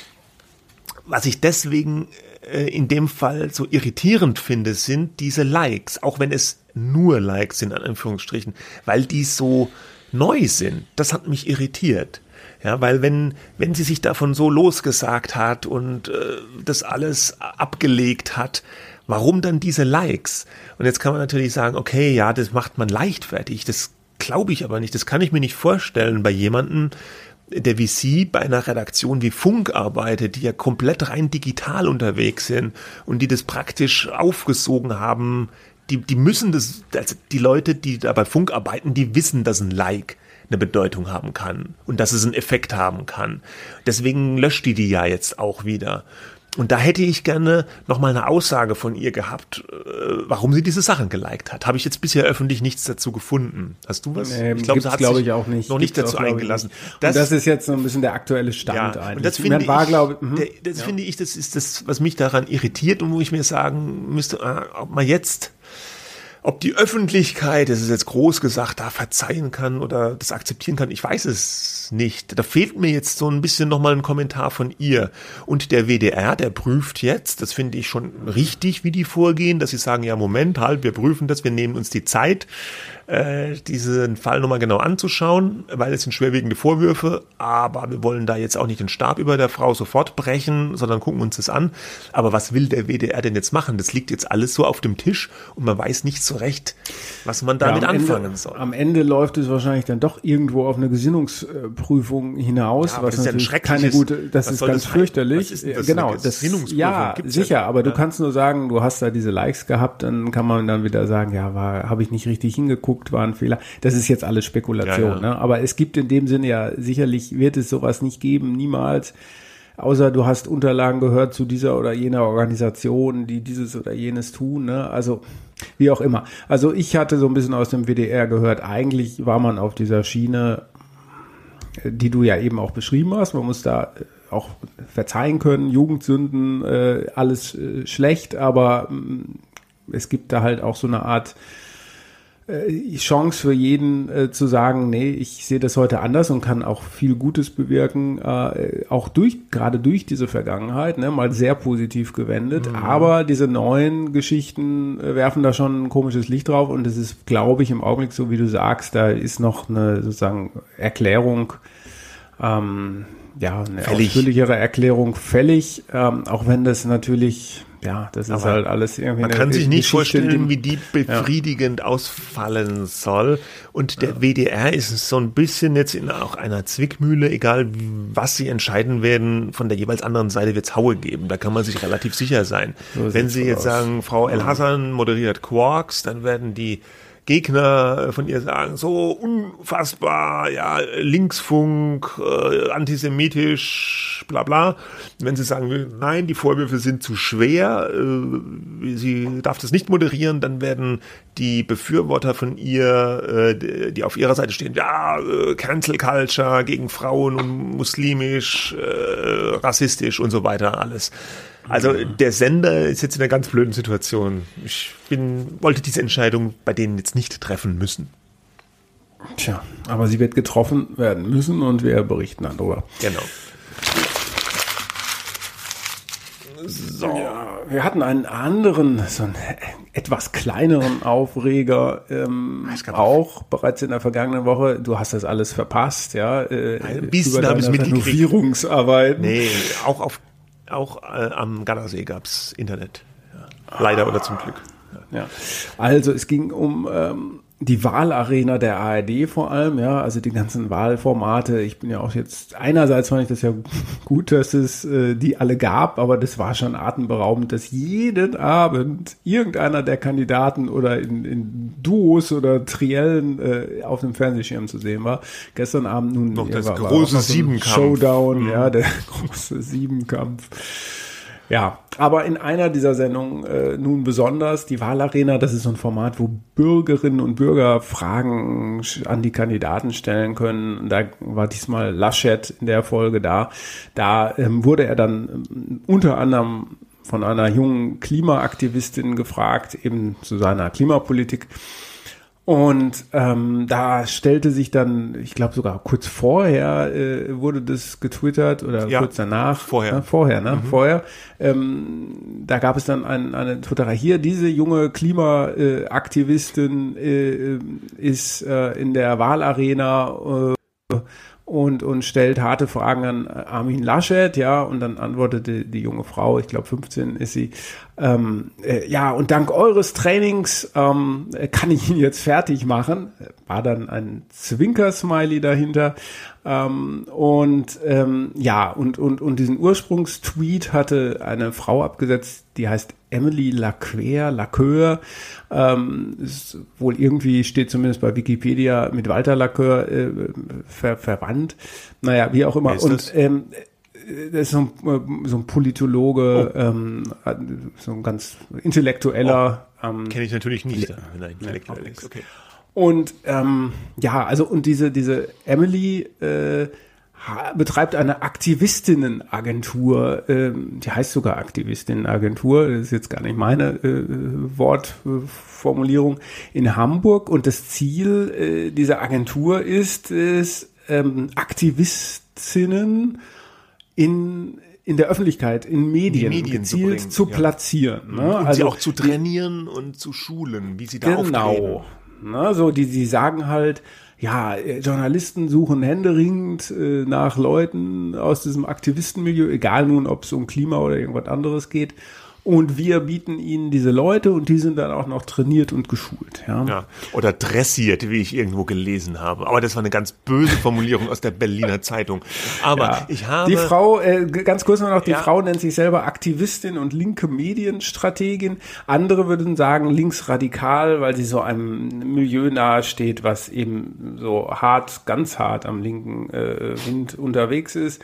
Speaker 2: was ich deswegen äh, in dem Fall so irritierend finde, sind diese Likes, auch wenn es nur Likes sind, an Anführungsstrichen, weil die so neu sind. Das hat mich irritiert. Ja, weil wenn, wenn sie sich davon so losgesagt hat und äh, das alles abgelegt hat, warum dann diese Likes? Und jetzt kann man natürlich sagen, okay, ja, das macht man leichtfertig. Das glaube ich aber nicht. Das kann ich mir nicht vorstellen bei jemandem, der wie Sie bei einer Redaktion wie Funk arbeitet, die ja komplett rein digital unterwegs sind und die das praktisch aufgesogen haben, die, die müssen das, also die Leute, die da bei Funk arbeiten, die wissen, dass ein Like eine Bedeutung haben kann und dass es einen Effekt haben kann. Deswegen löscht die die ja jetzt auch wieder. Und da hätte ich gerne nochmal eine Aussage von ihr gehabt, äh, warum sie diese Sachen geliked hat. Habe ich jetzt bisher öffentlich nichts dazu gefunden. Hast du was?
Speaker 3: Nee, ich glaube, sie hat
Speaker 2: glaub
Speaker 3: ich auch nicht.
Speaker 2: noch nicht gibt's dazu eingelassen.
Speaker 3: Das, das, ist jetzt so ein bisschen der aktuelle Stand
Speaker 2: ja,
Speaker 3: eigentlich.
Speaker 2: Und das finde ich,
Speaker 3: war, glaube, mh,
Speaker 2: der, das
Speaker 3: ja.
Speaker 2: finde ich, das ist das, was mich daran irritiert und wo ich mir sagen müsste, äh, ob man jetzt ob die Öffentlichkeit, das ist jetzt groß gesagt, da verzeihen kann oder das akzeptieren kann, ich weiß es nicht. Da fehlt mir jetzt so ein bisschen nochmal ein Kommentar von ihr. Und der WDR, der prüft jetzt, das finde ich schon richtig, wie die vorgehen, dass sie sagen, ja, Moment, halt, wir prüfen das, wir nehmen uns die Zeit, äh, diesen Fall nochmal genau anzuschauen, weil es sind schwerwiegende Vorwürfe, aber wir wollen da jetzt auch nicht den Stab über der Frau sofort brechen, sondern gucken uns das an. Aber was will der WDR denn jetzt machen? Das liegt jetzt alles so auf dem Tisch und man weiß nicht so recht, was man damit
Speaker 3: am
Speaker 2: anfangen
Speaker 3: Ende,
Speaker 2: soll.
Speaker 3: Am Ende läuft es wahrscheinlich dann doch irgendwo auf eine Gesinnungsprüfung hinaus,
Speaker 2: Ja,
Speaker 3: was
Speaker 2: das ist ja
Speaker 3: natürlich
Speaker 2: schreckliches-
Speaker 3: keine gute, das ist ganz
Speaker 2: das
Speaker 3: fürchterlich.
Speaker 2: Ist das,
Speaker 3: genau, das
Speaker 2: Gesinnungsprüfung?
Speaker 3: ja,
Speaker 2: ja
Speaker 3: sicher, aber du
Speaker 2: ja.
Speaker 3: kannst nur sagen, du hast da diese Likes gehabt, dann kann man dann wieder sagen, ja, war habe ich nicht richtig hingeguckt, war ein Fehler. Das ist jetzt alles Spekulation,
Speaker 2: Ja, ja.
Speaker 3: Ne? aber es gibt in dem Sinne ja sicherlich wird es sowas nicht geben, niemals. Außer du hast Unterlagen gehört zu dieser oder jener Organisation, die dieses oder jenes tun. Ne? Also wie auch immer. Also ich hatte so ein bisschen aus dem WDR gehört, eigentlich war man auf dieser Schiene, äh, die du ja eben auch beschrieben hast. Man muss da äh, auch verzeihen können, Jugendsünden, äh, alles schlecht, aber mh, es gibt da halt auch so eine Art Chance für jeden äh, zu sagen, nee, ich sehe das heute anders und kann auch viel Gutes bewirken, äh, auch durch, gerade durch diese Vergangenheit, ne, mal sehr positiv gewendet. Aber diese neuen Geschichten äh, werfen da schon ein komisches Licht drauf und es ist, glaube ich, im Augenblick, so wie du sagst, da ist noch eine sozusagen Erklärung, ähm, ja, eine
Speaker 2: Fällig.
Speaker 3: ausführlichere Erklärung fällig, ähm, auch wenn das natürlich, ja, das ist
Speaker 2: Aber
Speaker 3: halt alles irgendwie
Speaker 2: Man kann sich nicht
Speaker 3: Geschichte,
Speaker 2: vorstellen, wie die befriedigend ausfallen soll. Und der WDR ist so ein bisschen jetzt in auch einer Zwickmühle, egal was sie entscheiden werden, von der jeweils anderen Seite wird es Haue geben. Da kann man sich relativ sicher sein.
Speaker 3: So
Speaker 2: Wenn sie jetzt
Speaker 3: aus.
Speaker 2: sagen, Frau El Hassan moderiert Quarks, dann werden die Gegner von ihr sagen, so unfassbar, ja, Linksfunk, äh, antisemitisch, bla bla. Wenn sie sagen, will, nein, die Vorwürfe sind zu schwer, äh, sie darf das nicht moderieren, dann werden die Befürworter von ihr, äh, die- die auf ihrer Seite stehen, ja, äh, Cancel Culture gegen Frauen und muslimisch, äh, rassistisch und so weiter, alles. Also der Sender ist jetzt in einer ganz blöden Situation. Ich bin, wollte diese Entscheidung bei denen jetzt nicht treffen müssen.
Speaker 3: Tja, aber sie wird getroffen werden müssen und wir berichten dann darüber.
Speaker 2: Genau. So.
Speaker 3: Ja, wir hatten einen anderen, so einen etwas kleineren Aufreger ähm,
Speaker 2: Es gab
Speaker 3: auch bereits in der vergangenen Woche. Du hast das alles verpasst, ja? Äh,
Speaker 2: Ein bisschen habe ich's
Speaker 3: deine
Speaker 2: mitgekriegt.
Speaker 3: Renovierungsarbeiten.
Speaker 2: Nee, auch auf auch äh, am Gardasee gab's Internet. Ja. Leider oder zum Glück. Ja.
Speaker 3: Also es ging um ähm, die Wahlarena der ARD vor allem, ja, also die ganzen Wahlformate. Ich bin ja auch jetzt, einerseits fand ich das ja gut, dass es äh, die alle gab, aber das war schon atemberaubend, dass jeden Abend irgendeiner der Kandidaten oder in, in Duos oder Triellen äh, auf dem Fernsehschirm zu sehen war. Gestern Abend nun
Speaker 2: Noch das
Speaker 3: war- war
Speaker 2: große
Speaker 3: ein
Speaker 2: Siebenkampf.
Speaker 3: Showdown, ja, der große Siebenkampf. Ja, aber in einer dieser Sendungen äh, nun besonders die Wahlarena, das ist so ein Format, wo Bürgerinnen und Bürger Fragen an die Kandidaten stellen können. Da war diesmal Laschet in der Folge da. Da ähm, wurde er dann ähm, unter anderem von einer jungen Klimaaktivistin gefragt, eben zu seiner Klimapolitik. Und ähm, da stellte sich dann, ich glaube sogar kurz vorher äh, wurde das getwittert oder
Speaker 2: Ja,
Speaker 3: kurz danach.
Speaker 2: vorher.
Speaker 3: Ne, vorher, ne? Vorher. Ähm, da gab es dann ein, eine Twitterei. Hier, diese junge Klimaaktivistin äh, ist äh, in der Wahlarena äh, und, und stellt harte Fragen an Armin Laschet, ja, und dann antwortete die junge Frau, ich glaube 15 ist sie, ähm, äh, ja, und dank eures Trainings ähm, äh, kann ich ihn jetzt fertig machen. War dann ein Zwinker-Smiley dahinter. Ähm, und ähm, ja, und, und, und diesen Ursprungstweet hatte eine Frau abgesetzt, die heißt Emily Laqueur, Laqueur, ähm, ist wohl irgendwie steht zumindest bei Wikipedia mit Walter Laqueur äh, ver, verwandt. Naja, wie auch immer.
Speaker 2: Wer ist
Speaker 3: und
Speaker 2: das?
Speaker 3: ähm, das ist so ein, äh, so ein Politologe, ähm, so ein ganz intellektueller. Ähm,
Speaker 2: Kenne ich natürlich nicht, wenn er intellektuell ist. Okay.
Speaker 3: und ähm, ja, also und diese diese Emily äh, betreibt eine Aktivistinnenagentur, ähm, die heißt sogar Aktivistinnenagentur, das ist jetzt gar nicht meine äh, Wortformulierung, in Hamburg und das Ziel äh, dieser Agentur ist es, ähm, Aktivistinnen in in der Öffentlichkeit, in Medien,
Speaker 2: Medien zu
Speaker 3: gezielt
Speaker 2: bringen,
Speaker 3: zu
Speaker 2: ja.
Speaker 3: platzieren. Ne?
Speaker 2: Und sie auch zu trainieren und zu schulen, wie sie da auftreten.
Speaker 3: Genau. Na, so, die, die sagen halt, ja, äh, Journalisten suchen händeringend äh, nach Leuten aus diesem Aktivistenmilieu, egal nun, ob es um Klima oder irgendwas anderes geht. Und wir bieten ihnen diese Leute und die sind dann auch noch trainiert und geschult. Ja.
Speaker 2: Ja. Oder dressiert, wie ich irgendwo gelesen habe. Aber das war eine ganz böse Formulierung aus der Berliner Zeitung. Aber
Speaker 3: Ja.
Speaker 2: ich habe.
Speaker 3: die Frau, äh, ganz kurz noch, die
Speaker 2: Ja.
Speaker 3: Frau nennt sich selber Aktivistin und linke Medienstrategin. Andere würden sagen linksradikal, weil sie so einem Milieu nahe steht, was eben so hart, ganz hart am linken äh, Wind unterwegs ist.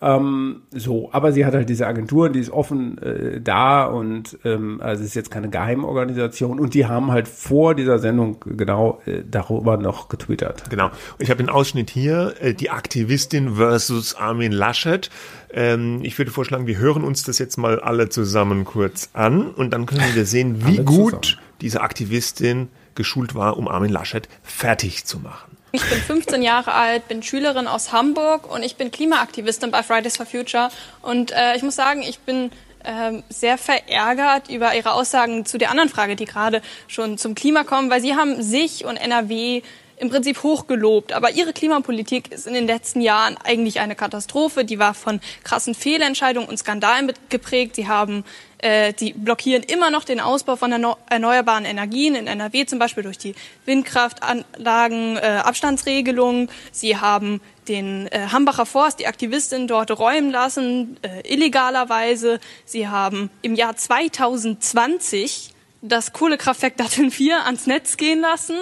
Speaker 3: Ähm, so, aber sie hat halt diese Agentur, die ist offen äh, da und ähm, also es ist jetzt keine Geheimorganisation und die haben halt vor dieser Sendung genau äh, darüber noch getwittert.
Speaker 2: Genau. Ich habe den Ausschnitt hier, äh, die Aktivistin versus Armin Laschet. Ähm, ich würde vorschlagen, wir hören uns das jetzt mal alle zusammen kurz an und dann können wir sehen, wie gut diese Aktivistin geschult war, um Armin Laschet fertig zu machen.
Speaker 1: Ich bin 15 Jahre alt, bin Schülerin aus Hamburg und ich bin Klimaaktivistin bei Fridays for Future. Und äh, ich muss sagen, ich bin ähm, sehr verärgert über Ihre Aussagen zu der anderen Frage, die gerade schon zum Klima kommen, weil Sie haben sich und NRW im Prinzip hochgelobt. Aber Ihre Klimapolitik ist in den letzten Jahren eigentlich eine Katastrophe. Die war von krassen Fehlentscheidungen und Skandalen geprägt. Sie haben äh, die blockieren immer noch den Ausbau von erneu- erneuerbaren Energien in NRW zum Beispiel durch die Windkraftanlagen, äh, Abstandsregelungen. Sie haben den äh, Hambacher Forst, die Aktivistin dort räumen lassen, äh, illegalerweise. Sie haben im Jahr 2020 das Kohlekraftwerk Datteln 4 ans Netz gehen lassen.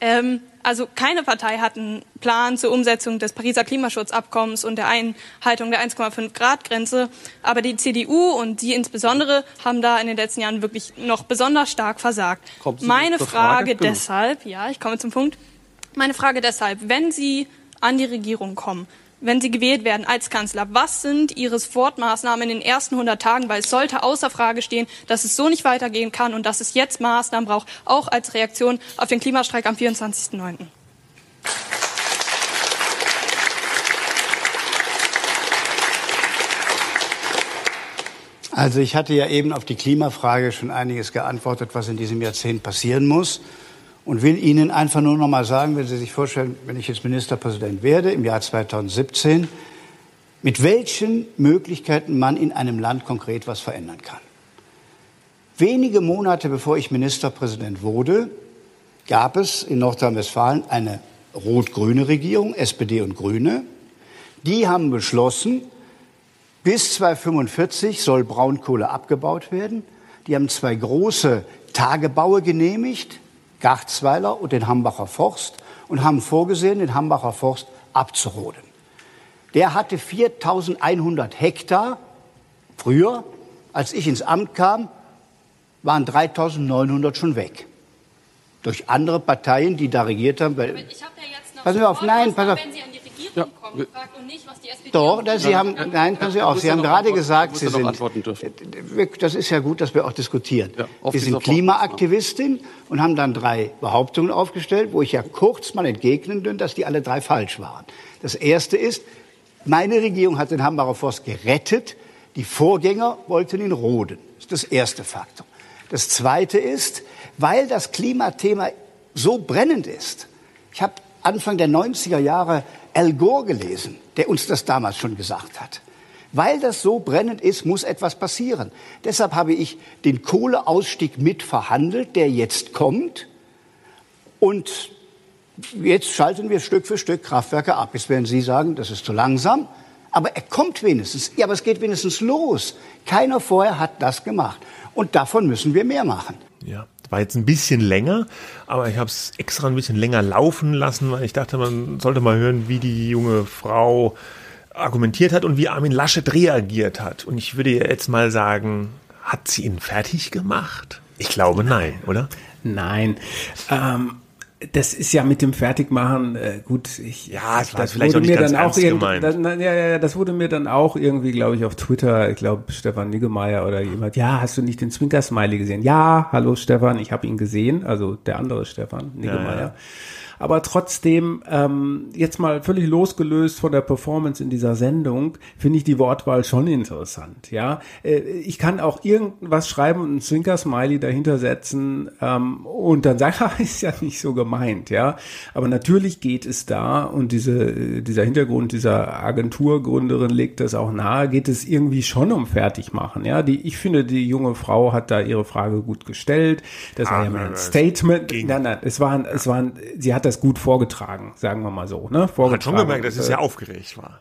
Speaker 1: Ähm, also keine Partei hat einen Plan zur Umsetzung des Pariser Klimaschutzabkommens und der Einhaltung der 1,5 Grad Grenze. Aber die CDU und Sie insbesondere haben da in den letzten Jahren wirklich noch besonders stark versagt. Meine Frage,
Speaker 4: Frage? Genau.
Speaker 1: deshalb, ja, ich komme zum Punkt. Meine Frage deshalb, wenn Sie an die Regierung kommen, wenn Sie gewählt werden als Kanzler, was sind Ihre Sofortmaßnahmen in den ersten 100 Tagen? Weil es sollte außer Frage stehen, dass es so nicht weitergehen kann und dass es jetzt Maßnahmen braucht, auch als Reaktion auf den Klimastreik am 24.09.
Speaker 4: Also ich hatte ja eben auf die Klimafrage schon einiges geantwortet, was in diesem Jahrzehnt passieren muss. Und will Ihnen einfach nur noch mal sagen, wenn Sie sich vorstellen, wenn ich jetzt Ministerpräsident werde im Jahr 2017, mit welchen Möglichkeiten man in einem Land konkret was verändern kann. Wenige Monate bevor ich Ministerpräsident wurde, gab es in Nordrhein-Westfalen eine rot-grüne Regierung, SPD und Grüne. Die haben beschlossen, bis 2045 soll Braunkohle abgebaut werden. Die haben zwei große Tagebaue genehmigt, Garzweiler und den Hambacher Forst, und haben vorgesehen, den Hambacher Forst abzuroden. Der hatte 4100 Hektar. Früher, als ich ins Amt kam, waren 3900 schon weg. Durch andere Parteien, die da regiert haben. Weil
Speaker 1: Ich habe ja jetzt noch
Speaker 4: Passen wir auf, nein, pass auf.
Speaker 1: wenn Sie an die Regierung Regierung kommen gefragt und nicht, was die SPD
Speaker 4: Doch, da, Sie haben, nein, können Sie auch. Sie haben gerade gesagt, Sie sind,
Speaker 5: antworten dürfen.
Speaker 4: das ist ja gut, dass wir auch diskutieren.
Speaker 5: Ja, auf
Speaker 4: Sie sind. Klimaaktivistin und haben dann drei Behauptungen aufgestellt, wo ich ja kurz mal entgegnen will, dass die alle drei falsch waren. Das erste ist, meine Regierung hat den Hambacher Forst gerettet, die Vorgänger wollten ihn roden. Das ist das erste Faktum. Das zweite ist, weil das Klimathema so brennend ist. Ich habe Anfang der 90er Jahre Al Gore gelesen, der uns das damals schon gesagt hat. Weil das so brennend ist, muss etwas passieren. Deshalb habe ich den Kohleausstieg mitverhandelt, der jetzt kommt. Und jetzt schalten wir Stück für Stück Kraftwerke ab. Jetzt werden Sie sagen, das ist zu langsam. Aber er kommt wenigstens. Ja, aber es geht wenigstens los. Keiner vorher hat das gemacht. Und davon müssen wir mehr machen.
Speaker 2: Ja, war jetzt ein bisschen länger, aber ich habe es extra ein bisschen länger laufen lassen, weil ich dachte, man sollte mal hören, wie die junge Frau argumentiert hat und wie Armin Laschet reagiert hat. Und ich würde jetzt mal sagen, hat sie ihn fertig gemacht? Ich glaube nein, oder?
Speaker 3: Nein. Ähm, das ist ja mit dem Fertigmachen äh, gut. Ich,
Speaker 2: Ja,
Speaker 3: das
Speaker 2: vielleicht
Speaker 3: wurde mir dann auch
Speaker 2: gemeint.
Speaker 3: Das, na, ja, ja, ja, das wurde mir dann auch irgendwie, glaube ich, auf Twitter. Ich glaube Stefan Niggemeier oder jemand. Ja, hast du nicht den Zwinker Smiley gesehen? Ja, hallo Stefan, ich habe ihn gesehen. Also der andere Stefan Niggemeier.
Speaker 2: ja.
Speaker 3: Aber trotzdem, ähm, jetzt mal völlig losgelöst von der Performance in dieser Sendung, finde ich die Wortwahl schon interessant. Ja, äh, ich kann auch irgendwas schreiben und ein Zwinker-Smiley dahinter setzen ähm, und dann sagen, ah, ist ja nicht so gemeint. Ja, aber natürlich geht es da und diese, äh, dieser Hintergrund dieser Agenturgründerin legt das auch nahe, geht es irgendwie schon um Fertigmachen. Ja, die, ich finde, die junge Frau hat da ihre Frage gut gestellt. Das war
Speaker 2: Ah,
Speaker 3: ja mal ein. Statement.
Speaker 2: Ging.
Speaker 3: Nein, nein, es war, ein, es war, ein, sie hat das gut vorgetragen, sagen wir mal so. Ne?
Speaker 2: Man
Speaker 3: Vorgetragen.
Speaker 2: hat schon gemerkt, dass es
Speaker 3: Äh,
Speaker 2: ja aufgeregt war.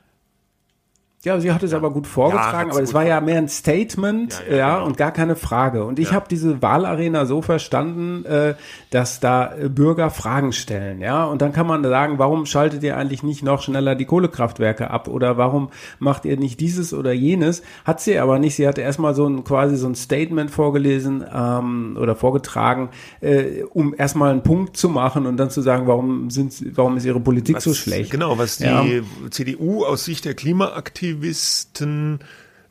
Speaker 3: Ja, sie hat es aber gut vorgetragen,
Speaker 2: hat's
Speaker 3: aber es war ja mehr ein Statement,
Speaker 2: Ja,
Speaker 3: ja,
Speaker 2: ja, genau.
Speaker 3: und gar keine Frage. Und ich
Speaker 2: Ja.
Speaker 3: habe diese Wahlarena so verstanden, äh, dass da äh, Bürger Fragen stellen, ja. Und dann kann man sagen, warum schaltet ihr eigentlich nicht noch schneller die Kohlekraftwerke ab oder warum macht ihr nicht dieses oder jenes? Hat sie aber nicht. Sie hatte erstmal so ein quasi so ein Statement vorgelesen ähm, oder vorgetragen, äh, um erstmal einen Punkt zu machen und dann zu sagen, warum sind, warum ist ihre Politik
Speaker 2: Was,
Speaker 3: so schlecht?
Speaker 2: Genau, was die
Speaker 3: Ja.
Speaker 2: CDU aus Sicht der Klimaaktivisten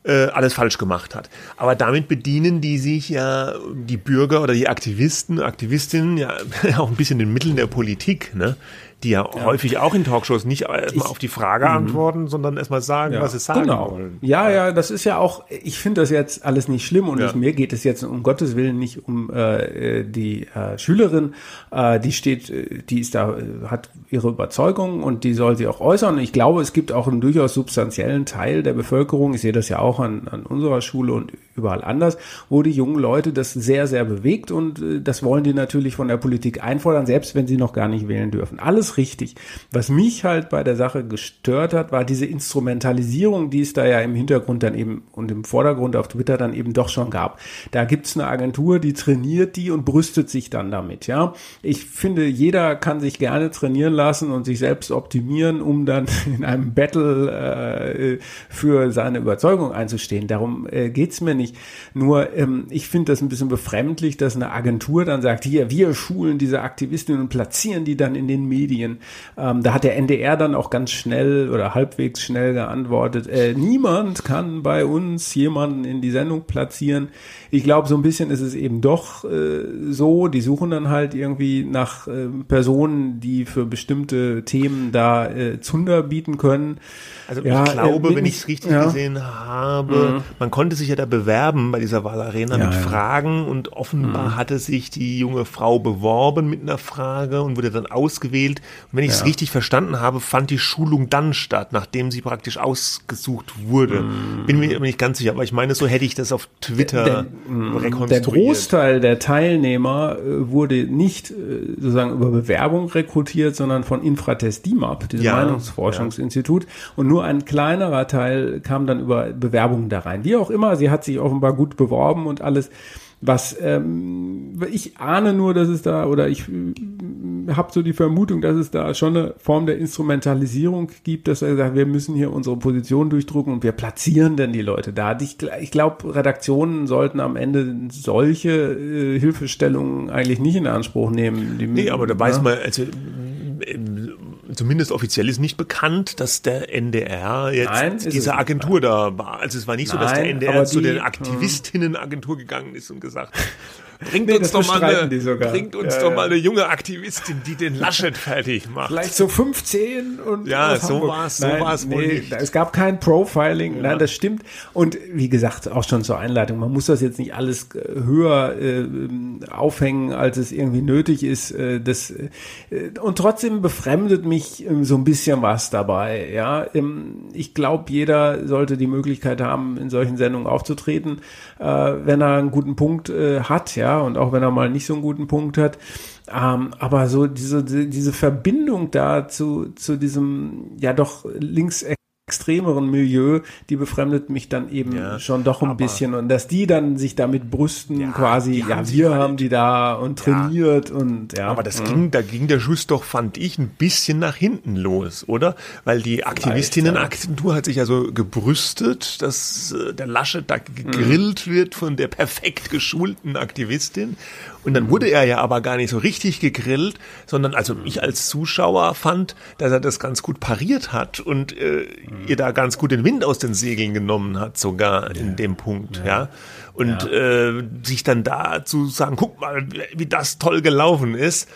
Speaker 2: äh, alles falsch gemacht hat. Aber damit bedienen die sich ja, die Bürger oder die Aktivisten, Aktivistinnen, ja auch ein bisschen den Mitteln der Politik, ne? Die ja, häufig auch in Talkshows nicht erstmal auf die Frage antworten, sondern erstmal sagen, was sie sagen
Speaker 3: genau.
Speaker 2: wollen.
Speaker 3: Ja, ja, das ist ja auch, ich finde das jetzt alles nicht schlimm und
Speaker 2: Ja.
Speaker 3: ich, mir geht es jetzt um Gottes Willen nicht um äh, die äh, Schülerin, äh, die steht, äh, die ist da, äh, hat ihre Überzeugung und die soll sie auch äußern. Ich glaube, es gibt auch einen durchaus substanziellen Teil der Bevölkerung, ich sehe das ja auch an, an unserer Schule und überall anders, wo die jungen Leute das sehr, sehr bewegt und äh, das wollen die natürlich von der Politik einfordern, selbst wenn sie noch gar nicht wählen dürfen. Alles richtig. Was mich halt bei der Sache gestört hat, war diese Instrumentalisierung, die es da ja im Hintergrund dann eben und im Vordergrund auf Twitter dann eben doch schon gab. Da gibt's eine Agentur, die trainiert die und brüstet sich dann damit, ja. Ich finde, jeder kann sich gerne trainieren lassen und sich selbst optimieren, um dann in einem Battle äh, für seine Überzeugung einzustehen. Darum äh, geht's mir nicht. Nur, ähm, ich finde das ein bisschen befremdlich, dass eine Agentur dann sagt, hier, wir schulen diese Aktivistinnen und platzieren die dann in den Medien. Ähm, da hat der NDR dann auch ganz schnell oder halbwegs schnell geantwortet, äh, niemand kann bei uns jemanden in die Sendung platzieren. Ich glaube, so ein bisschen ist es eben doch äh, so, die suchen dann halt irgendwie nach äh, Personen, die für bestimmte Themen da äh, Zunder bieten können.
Speaker 2: Also
Speaker 3: Ja,
Speaker 2: ich glaube,
Speaker 3: äh,
Speaker 2: wenn ich es richtig
Speaker 3: ja.
Speaker 2: gesehen habe, man konnte sich ja da bewerben bei dieser Wahlarena
Speaker 3: Ja,
Speaker 2: mit. Fragen und offenbar hatte sich die junge Frau beworben mit einer Frage und wurde dann ausgewählt. Und wenn ich es richtig verstanden habe, fand die Schulung dann statt, nachdem sie praktisch ausgesucht wurde. Bin mir nicht ganz sicher, aber ich meine, so hätte ich das auf Twitter
Speaker 3: Der
Speaker 2: rekonstruiert.
Speaker 3: Großteil der Teilnehmer äh, wurde nicht äh, sozusagen über Bewerbung rekrutiert, sondern von Infratest DIMAP, diesem
Speaker 2: Ja,
Speaker 3: Meinungsforschungsinstitut. Und nur ein kleinerer Teil kam dann über Bewerbungen da rein. Wie auch immer, sie hat sich offenbar gut beworben und alles. Was ähm, ich ahne nur, dass es da oder ich äh, habe so die Vermutung, dass es da schon eine Form der Instrumentalisierung gibt, dass er sagt, wir müssen hier unsere Position durchdrücken und wir platzieren denn die Leute da. Ich, ich glaube, Redaktionen sollten am Ende solche äh, Hilfestellungen eigentlich nicht in Anspruch nehmen. Die,
Speaker 2: Nee, aber da weiß
Speaker 3: ja.
Speaker 2: man, also äh, zumindest offiziell ist nicht bekannt, dass der NDR jetzt
Speaker 3: Nein,
Speaker 2: diese Agentur da war. Also es war nicht so, dass der
Speaker 3: Nein,
Speaker 2: NDR
Speaker 3: aber
Speaker 2: zu
Speaker 3: die-
Speaker 2: der Aktivistinnen-Agentur gegangen ist und gesagt hat, bringt
Speaker 3: Nee,
Speaker 2: uns, doch mal, eine, bringt uns
Speaker 3: Ja,
Speaker 2: doch mal eine junge Aktivistin, die den Laschet fertig macht.
Speaker 3: Vielleicht so 15 und
Speaker 2: Ja, so
Speaker 3: Hamburg.
Speaker 2: war's, so war's wohl
Speaker 3: nee,
Speaker 2: nicht.
Speaker 3: Es gab kein Profiling, nein, das stimmt. Und wie gesagt, auch schon zur Einleitung, man muss das jetzt nicht alles äh, höher äh, aufhängen, als es irgendwie nötig ist. Äh, das, äh, und trotzdem befremdet mich ähm, so ein bisschen was dabei. Ja, Ähm, ich glaube, jeder sollte die Möglichkeit haben, in solchen Sendungen aufzutreten, äh, wenn er einen guten Punkt äh, hat, ja, und auch wenn er mal nicht so einen guten Punkt hat. Ähm, aber so diese, die- diese Verbindung da zu, zu diesem ja doch linksextremeren Milieu, die befremdet mich dann eben
Speaker 2: Ja,
Speaker 3: schon doch ein bisschen. Und dass die dann sich damit brüsten,
Speaker 2: Ja,
Speaker 3: quasi, ja, wir
Speaker 2: halt-
Speaker 3: haben die da und trainiert und ja.
Speaker 2: Aber das ging, da ging der Schuss doch, fand ich, ein bisschen nach hinten los, oder? Weil die Aktivistinnen-Agentur hat sich ja so gebrüstet, dass äh, der Laschet da gegrillt wird von der perfekt geschulten Aktivistin. Und dann wurde er ja aber gar nicht so richtig gegrillt, sondern also ich als Zuschauer fand, dass er das ganz gut pariert hat und äh, ihr da ganz gut den Wind aus den Segeln genommen hat, sogar in dem Punkt, ja. Und äh, sich dann da zu sagen, guck mal, wie das toll gelaufen ist,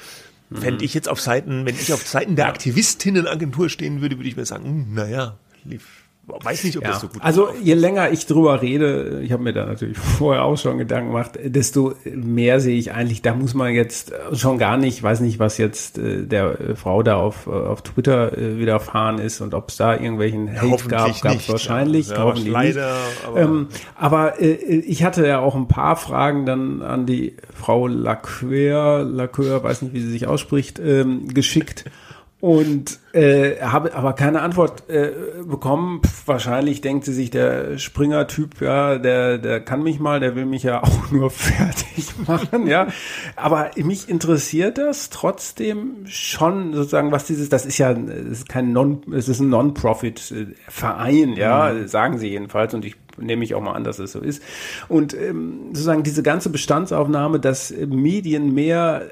Speaker 2: fände ich jetzt auf Seiten, wenn ich auf Seiten der Aktivistinnen-Agentur stehen würde, würde ich mir sagen, hm, naja, lief, weiß nicht, ob
Speaker 3: Ja.
Speaker 2: das so gut
Speaker 3: also je länger ich drüber rede, ich habe mir da natürlich vorher auch schon Gedanken gemacht, desto mehr sehe ich eigentlich, da muss man jetzt schon gar nicht, weiß nicht, was jetzt äh, der äh, Frau da auf, äh, auf Twitter äh, widerfahren ist und ob es da irgendwelchen Hate gab, gab es wahrscheinlich,
Speaker 2: Ja,
Speaker 3: hoffentlich
Speaker 2: leider,
Speaker 3: nicht.
Speaker 2: aber-
Speaker 3: ähm, aber äh, ich hatte ja auch ein paar Fragen dann an die Frau Lacquer, Lacquer, weiß nicht, wie sie sich ausspricht, ähm, geschickt. Und äh, habe aber keine Antwort äh, bekommen. Pff, wahrscheinlich denkt sie sich, der Springer-Typ, ja, der, der kann mich mal, der will mich ja auch nur fertig machen, ja. Aber mich interessiert das trotzdem schon sozusagen, was dieses, das ist ja, es ist kein Non, es ist ein Non-Profit-Verein, ja, sagen sie jedenfalls. Und ich nehme ich auch mal an, dass es so ist. Und ähm, sozusagen diese ganze Bestandsaufnahme, dass äh, Medien mehr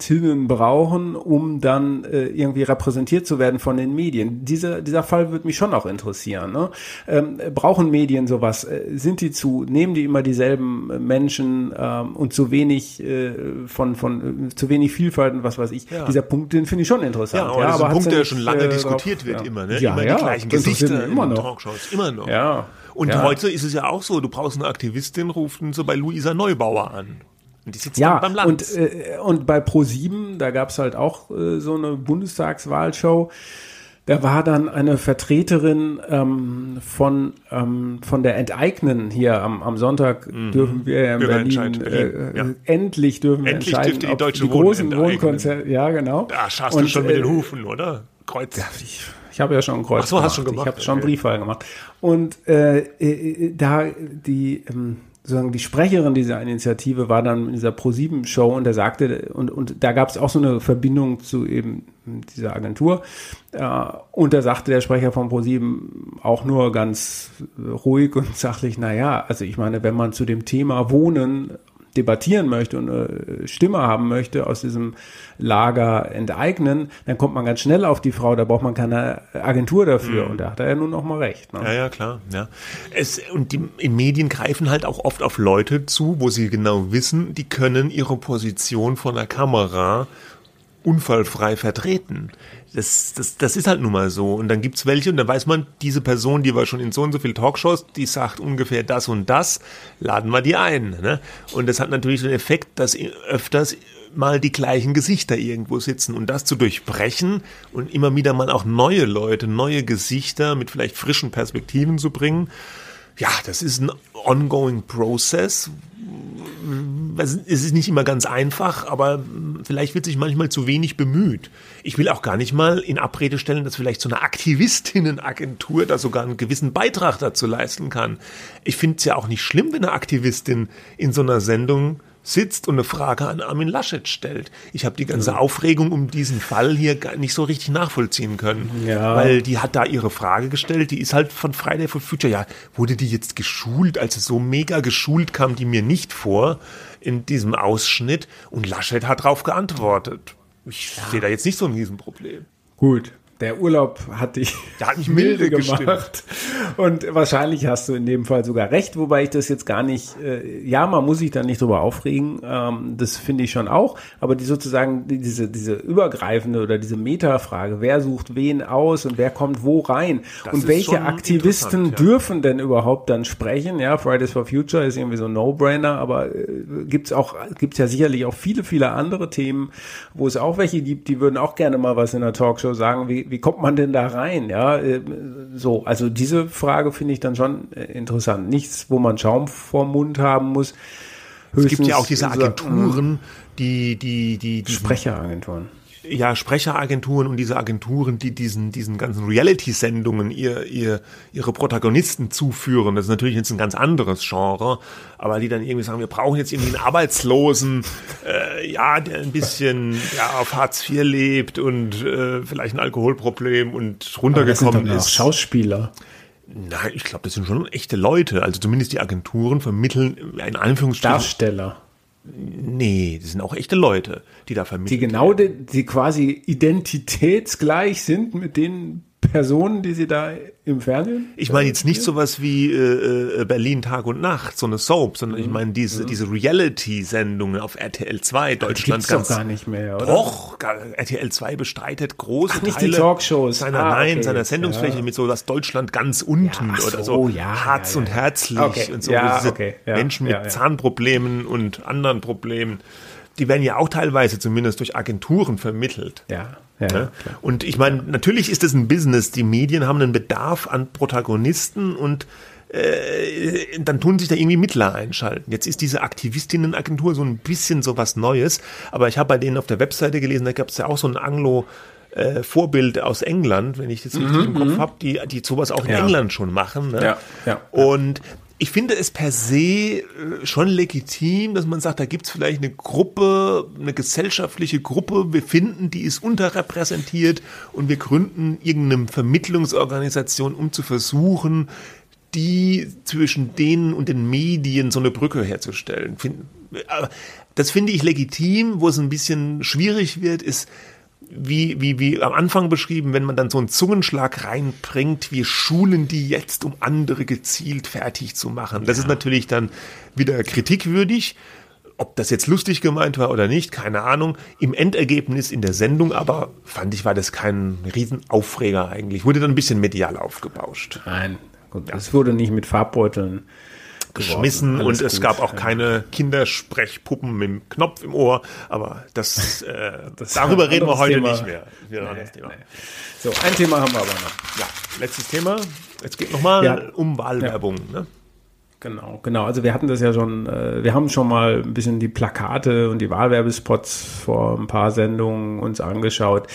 Speaker 3: Aktivistinnen brauchen, um dann äh, irgendwie repräsentiert zu werden von den Medien. Dieser, dieser Fall würde mich schon auch interessieren. Ne? Ähm, brauchen Medien sowas? Äh, sind die zu, nehmen die immer dieselben Menschen ähm, und zu wenig äh, von, von äh, zu wenig Vielfalt und was weiß ich.
Speaker 2: Ja.
Speaker 3: Dieser Punkt, den finde ich schon interessant.
Speaker 2: Ja, aber das ist ein Punkt,
Speaker 3: ja
Speaker 2: der schon lange
Speaker 3: äh,
Speaker 2: diskutiert wird
Speaker 3: ja.
Speaker 2: immer, ne?
Speaker 3: Ja,
Speaker 2: immer
Speaker 3: ja,
Speaker 2: die gleichen
Speaker 3: das
Speaker 2: Gesichter
Speaker 3: immer noch.
Speaker 2: Talkshows, immer noch.
Speaker 3: Ja.
Speaker 2: Und
Speaker 3: ja.
Speaker 2: heute ist es ja auch so, du brauchst eine Aktivistin, rufen so bei Luisa Neubauer an. Und die sitzt
Speaker 3: Ja,
Speaker 2: beim Land.
Speaker 3: und, äh, und bei Pro7, da gab's halt auch äh, so eine Bundestagswahlshow. Da war dann eine Vertreterin ähm, von, ähm, von der Enteignen hier am, am Sonntag dürfen wir ja in Berlin,
Speaker 2: Berlin,
Speaker 3: äh,
Speaker 2: ja.
Speaker 3: endlich dürfen wir
Speaker 2: Endlich
Speaker 3: entscheiden,
Speaker 2: die
Speaker 3: ob die
Speaker 2: Wohnen
Speaker 3: großen
Speaker 2: enteignen.
Speaker 3: Wohnkonzerne, ja genau.
Speaker 2: da schaffst du
Speaker 3: Und,
Speaker 2: schon mit den
Speaker 3: äh,
Speaker 2: Hufen, oder? Kreuz.
Speaker 3: ich, ich habe ja schon ein Kreuz
Speaker 2: Ach so, hast
Speaker 3: gemacht.
Speaker 2: du schon gemacht,
Speaker 3: Ich habe schon
Speaker 2: okay.
Speaker 3: Briefwahl gemacht. Und äh, äh, da die ähm, sozusagen die Sprecherin dieser Initiative war dann in dieser Pro7-Show und er sagte, und, und da gab es auch so eine Verbindung zu eben dieser Agentur. Äh, und da sagte der Sprecher von Pro7 auch nur ganz ruhig und sachlich, naja, also ich meine, wenn man zu dem Thema Wohnen debattieren möchte und eine Stimme haben möchte aus diesem Lager enteignen, dann kommt man ganz schnell auf die Frau, da braucht man keine Agentur dafür. Und da hat er ja nun auch mal recht. Ne?
Speaker 2: Ja, ja, klar. Ja. Es, und die in Medien greifen halt auch oft auf Leute zu, wo sie genau wissen, die können ihre Position vor der Kamera unfallfrei vertreten. Das, das, das ist halt nun mal so. Und dann gibt's welche, und dann weiß man, diese Person, die war schon in so und so viel Talkshows, die sagt ungefähr das und das, laden wir die ein. Ne? Und das hat natürlich den Effekt, dass öfters mal die gleichen Gesichter irgendwo sitzen und das zu durchbrechen und immer wieder mal auch neue Leute, neue Gesichter mit vielleicht frischen Perspektiven zu bringen. Ja, das ist ein ongoing process. Es ist nicht immer ganz einfach, aber vielleicht wird sich manchmal zu wenig bemüht. Ich will auch gar nicht mal in Abrede stellen, dass vielleicht so eine Aktivistinnenagentur da sogar einen gewissen Beitrag dazu leisten kann. Ich finde es ja auch nicht schlimm, wenn eine Aktivistin in so einer Sendung sitzt und eine Frage an Armin Laschet stellt. Ich habe die ganze Aufregung um diesen Fall hier gar nicht so richtig nachvollziehen können.
Speaker 3: Ja.
Speaker 2: Weil die hat da ihre Frage gestellt, die ist halt von Friday for Future. Ja, wurde die jetzt geschult? Also so mega geschult kam die mir nicht vor in diesem Ausschnitt. Und Laschet hat darauf geantwortet. Ich sehe da jetzt nicht so ein Riesenproblem.
Speaker 3: Gut, der Urlaub hat dich
Speaker 2: Der hat mich milde
Speaker 3: gemacht. Und wahrscheinlich hast du in dem Fall sogar recht, wobei ich das jetzt gar nicht, äh, ja, man muss sich da nicht drüber aufregen, ähm, das finde ich schon auch, aber die sozusagen diese, diese übergreifende oder diese Metafrage, wer sucht wen aus und wer kommt wo rein
Speaker 2: Das
Speaker 3: und welche Aktivisten
Speaker 2: ja.
Speaker 3: dürfen denn überhaupt dann sprechen? Ja, Fridays for Future ist irgendwie so ein No-Brainer, aber äh, gibt's auch, gibt's ja sicherlich auch viele, viele andere Themen, wo es auch welche gibt, die würden auch gerne mal was in der Talkshow sagen, wie, wie kommt man denn da rein? Ja, äh, so, also diese Frage finde ich dann schon äh, interessant. Nichts, wo man Schaum vorm Mund haben muss.
Speaker 2: Es gibt ja auch diese
Speaker 3: Höchstens,
Speaker 2: Agenturen, die, die, die, die
Speaker 3: Sprecheragenturen.
Speaker 2: Ja, Sprecheragenturen und diese Agenturen, die diesen, diesen ganzen Reality-Sendungen ihr, ihr, ihre Protagonisten zuführen. Das ist natürlich jetzt ein ganz anderes Genre, aber die dann irgendwie sagen, wir brauchen jetzt irgendwie einen Arbeitslosen, äh, ja, der ein bisschen ja, auf Hartz IV lebt und äh, vielleicht ein Alkoholproblem und
Speaker 3: Das sind
Speaker 2: runtergekommen
Speaker 3: dann auch
Speaker 2: ist.
Speaker 3: Schauspieler.
Speaker 2: Nein, ich glaube, das sind schon echte Leute. Also zumindest die Agenturen vermitteln in Anführungsstrichen.
Speaker 3: Darsteller.
Speaker 2: Nee, das sind auch echte Leute, die da vermitteln.
Speaker 3: Die genau, die, die quasi identitätsgleich sind mit den Personen, die sie da im Fernsehen?
Speaker 2: Ich meine jetzt nicht sowas wie äh, äh, Berlin Tag und Nacht, so eine Soap, sondern
Speaker 3: Mhm.
Speaker 2: ich meine diese, diese Reality-Sendungen auf RTL 2, Deutschland ganz.
Speaker 3: doch gar nicht mehr, oder?
Speaker 2: Doch, RTL 2 bestreitet große
Speaker 3: Ach, nicht die
Speaker 2: Teile
Speaker 3: Talkshows.
Speaker 2: seiner,
Speaker 3: Ah,
Speaker 2: nein,
Speaker 3: okay,
Speaker 2: seiner Sendungsfläche
Speaker 3: ja.
Speaker 2: mit so das Deutschland ganz unten
Speaker 3: Ja,
Speaker 2: oder
Speaker 3: so,
Speaker 2: so,
Speaker 3: ja,
Speaker 2: Harz
Speaker 3: ja,
Speaker 2: und
Speaker 3: ja.
Speaker 2: herzlich
Speaker 3: Okay,
Speaker 2: und so
Speaker 3: ja, okay, ja,
Speaker 2: Menschen mit
Speaker 3: ja, ja.
Speaker 2: Zahnproblemen und anderen Problemen, die werden ja auch teilweise zumindest durch Agenturen vermittelt.
Speaker 3: Ja, ja,
Speaker 2: Ne? Und ich meine, natürlich ist es ein Business. Die Medien haben einen Bedarf an Protagonisten und äh, dann tun sich da irgendwie Mittler einschalten. Jetzt ist diese Aktivistienagentur so ein bisschen so was Neues, aber ich habe bei denen auf der Webseite gelesen, da gab es ja auch so ein Anglo- äh, Vorbild aus England, wenn ich das richtig im Kopf habe, die, die sowas auch in
Speaker 3: Mhm, Ja.
Speaker 2: England schon machen. Ne?
Speaker 3: Ja, ja.
Speaker 2: Und ich finde es per se äh, schon legitim, dass man sagt, da gibt es vielleicht eine Gruppe, eine gesellschaftliche Gruppe, wir finden, die ist unterrepräsentiert und wir gründen irgendeine Vermittlungsorganisation, um zu versuchen, die zwischen denen und den Medien so eine Brücke herzustellen. Das finde ich legitim, wo es ein bisschen schwierig wird, ist, wie, wie, wie am Anfang beschrieben, wenn man dann so einen Zungenschlag reinbringt, wir schulen die jetzt, um andere gezielt fertig zu machen. Das ist natürlich dann wieder kritikwürdig. Ob das jetzt lustig gemeint war oder nicht, keine Ahnung. Im Endergebnis in der Sendung aber fand ich, war das kein Riesenaufreger eigentlich. Wurde dann ein bisschen medial aufgebauscht.
Speaker 3: Nein, gut, es wurde nicht mit Farbbeuteln
Speaker 2: geschmissen.
Speaker 3: Alles
Speaker 2: und es
Speaker 3: gut,
Speaker 2: gab auch
Speaker 3: ja.
Speaker 2: keine Kindersprechpuppen mit dem Knopf im Ohr, aber das, äh,
Speaker 3: Das
Speaker 2: darüber reden wir heute
Speaker 3: Thema.
Speaker 2: nicht mehr. Ja, anderes Thema.
Speaker 3: So, ein Thema haben wir aber noch.
Speaker 2: Ja, letztes Thema. Jetzt geht nochmal
Speaker 3: Ja.
Speaker 2: um Wahlwerbung. Ne?
Speaker 3: Genau, genau. Also wir hatten das ja schon, äh, wir haben schon mal ein bisschen die Plakate und die Wahlwerbespots vor ein paar Sendungen uns angeschaut.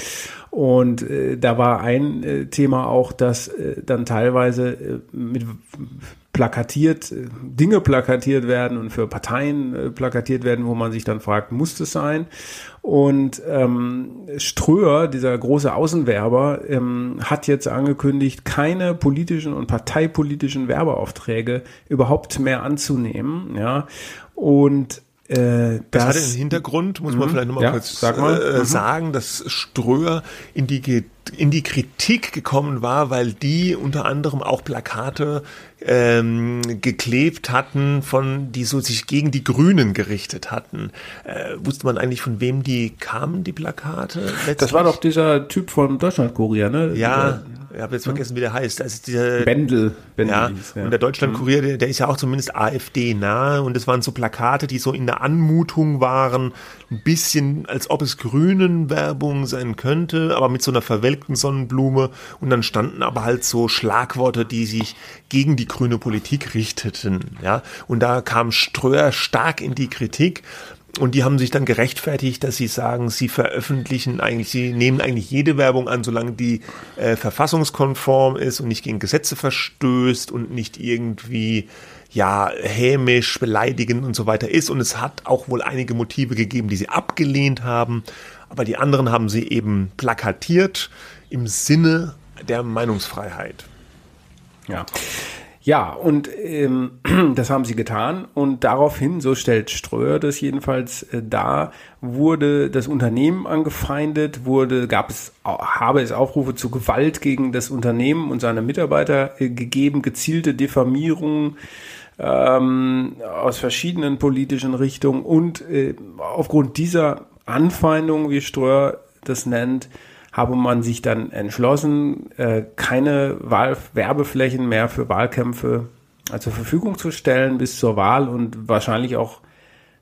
Speaker 3: Und äh, da war ein äh, Thema auch, dass äh, dann teilweise äh, mit plakatiert, äh, Dinge plakatiert werden und für Parteien äh, plakatiert werden, wo man sich dann fragt, muss das sein? Und ähm, Ströer, dieser große Außenwerber, ähm, hat jetzt angekündigt, keine politischen und parteipolitischen Werbeaufträge überhaupt mehr anzunehmen. Ja, und äh,
Speaker 2: Das,
Speaker 3: das,
Speaker 2: hatte einen Hintergrund, muss man vielleicht nochmal
Speaker 3: Ja,
Speaker 2: kurz
Speaker 3: sag mal.
Speaker 2: Äh,
Speaker 3: Mhm.
Speaker 2: sagen, dass Ströer in die, in die Kritik gekommen war, weil die unter anderem auch Plakate ähm, geklebt hatten, von die so sich gegen die Grünen gerichtet hatten. Äh, wusste man eigentlich, von wem die kamen, die Plakate?
Speaker 3: das war doch dieser Typ vom Deutschlandkurier, ne?
Speaker 2: Ja, ich habe jetzt vergessen, wie der heißt. Ist dieser
Speaker 3: Bendel. Bendel
Speaker 2: Ja,
Speaker 3: hieß,
Speaker 2: und der Deutschlandkurier, der, der ist ja auch zumindest AfD nahe und es waren so Plakate, die so in der Anmutung waren, ein bisschen, als ob es Grünen-Werbung sein könnte, aber mit so einer verwelkten Sonnenblume. Und dann standen aber halt so Schlagworte, die sich gegen die grüne Politik richteten, ja, und da kam Ströer stark in die Kritik und die haben sich dann gerechtfertigt, dass sie sagen, sie veröffentlichen eigentlich, sie nehmen eigentlich jede Werbung an, solange die äh, verfassungskonform ist und nicht gegen Gesetze verstößt und nicht irgendwie ja hämisch, beleidigend und so weiter ist. Und es hat auch wohl einige Motive gegeben, die sie abgelehnt haben, aber die anderen haben sie eben plakatiert im Sinne der Meinungsfreiheit.
Speaker 3: Ja. Ja, und ähm, das haben sie getan und daraufhin, so stellt Ströer das jedenfalls äh, dar, wurde das Unternehmen angefeindet, wurde, gab es, habe es Aufrufe zu Gewalt gegen das Unternehmen und seine Mitarbeiter äh, gegeben, gezielte Diffamierungen ähm, aus verschiedenen politischen Richtungen und äh, aufgrund dieser Anfeindung, wie Ströer das nennt, habe man sich dann entschlossen, äh, keine Wahl Werbeflächen mehr für Wahlkämpfe äh, zur Verfügung zu stellen bis zur Wahl und wahrscheinlich auch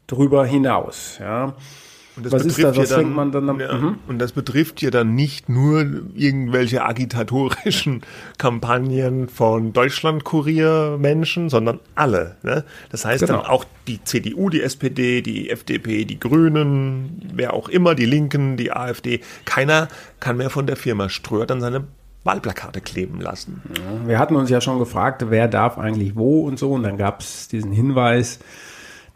Speaker 3: darüber hinaus. Ja.
Speaker 2: Und das was ist das? Was dann, man dann am, ja, mhm. Und das betrifft ja dann nicht nur irgendwelche agitatorischen Kampagnen von Deutschlandkurier-Menschen, sondern alle. Ne? Das heißt genau. dann auch die CDU, die SPD, die FDP, die Grünen, wer auch immer, die Linken, die AfD. Keiner kann mehr von der Firma Ströer dann seine Wahlplakate kleben lassen.
Speaker 3: Ja, wir hatten uns ja schon gefragt, wer darf eigentlich wo und so. Und dann gab es diesen Hinweis,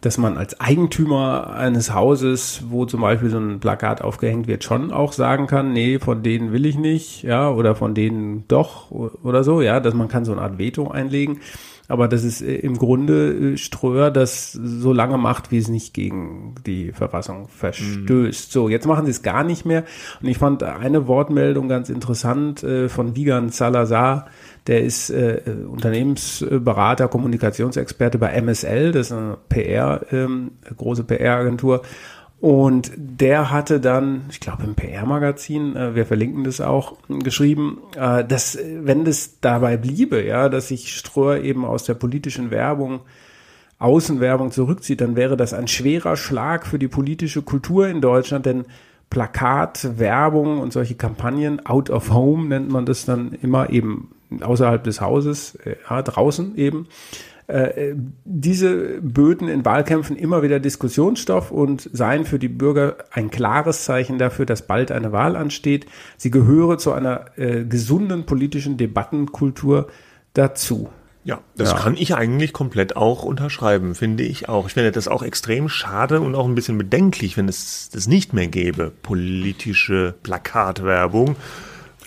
Speaker 3: dass man als Eigentümer eines Hauses, wo zum Beispiel so ein Plakat aufgehängt wird, schon auch sagen kann, nee, von denen will ich nicht, ja, oder von denen doch oder so, ja, dass man kann so eine Art Veto einlegen. Aber das ist äh, im Grunde äh, Ströer, das so lange macht, wie es nicht gegen die Verfassung verstößt. Mhm. So, jetzt machen sie es gar nicht mehr. Und ich fand eine Wortmeldung ganz interessant äh, von Vigan Salazar, der ist äh, Unternehmensberater, Kommunikationsexperte bei MSL, das ist eine PR, ähm, große PR-Agentur. Und der hatte dann, ich glaube im PR-Magazin, äh, wir verlinken das auch, geschrieben, äh, dass wenn das dabei bliebe, ja, dass sich Ströer eben aus der politischen Werbung, Außenwerbung zurückzieht, dann wäre das ein schwerer Schlag für die politische Kultur in Deutschland, denn Plakat, Werbung und solche Kampagnen, out of home nennt man das dann immer eben außerhalb des Hauses, äh, ja, draußen eben, äh, diese Böden in Wahlkämpfen immer wieder Diskussionsstoff und seien für die Bürger ein klares Zeichen dafür, dass bald eine Wahl ansteht. Sie gehöre zu einer äh, gesunden politischen Debattenkultur dazu.
Speaker 2: Ja, das ja. kann ich eigentlich komplett auch unterschreiben, finde ich auch. Ich finde das auch extrem schade und auch ein bisschen bedenklich, wenn es das nicht mehr gäbe, politische Plakatwerbung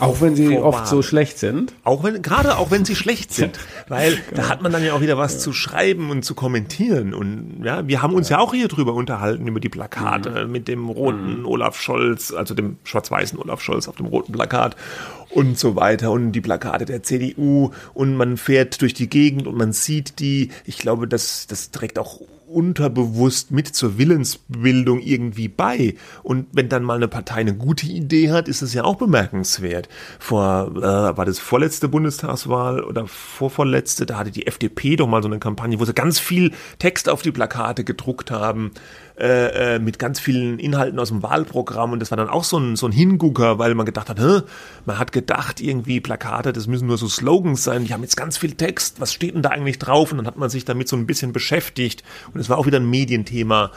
Speaker 3: auch wenn sie oft so schlecht sind.
Speaker 2: Auch wenn, gerade auch wenn sie schlecht sind. Weil da hat man dann ja auch wieder was ja. zu schreiben und zu kommentieren. Und ja, wir haben uns ja, ja auch hier drüber unterhalten, über die Plakate mhm. mit dem roten mhm. Olaf Scholz, also dem schwarz-weißen Olaf Scholz auf dem roten Plakat und so weiter und die Plakate der CDU und man fährt durch die Gegend und man sieht die. Ich glaube, das, das trägt auch unterbewusst mit zur Willensbildung irgendwie bei. Und wenn dann mal eine Partei eine gute Idee hat, ist es ja auch bemerkenswert. Vor, äh, war das vorletzte Bundestagswahl oder vorvorletzte, da hatte die FDP doch mal so eine Kampagne, wo sie ganz viel Text auf die Plakate gedruckt haben äh, äh, mit ganz vielen Inhalten aus dem Wahlprogramm und das war dann auch so ein, so ein Hingucker, weil man gedacht hat, Hä? man hat gedacht, irgendwie Plakate, das müssen nur so Slogans sein, die haben jetzt ganz viel Text, was steht denn da eigentlich drauf? Und dann hat man sich damit so ein bisschen beschäftigt und es war auch wieder ein Medienthema.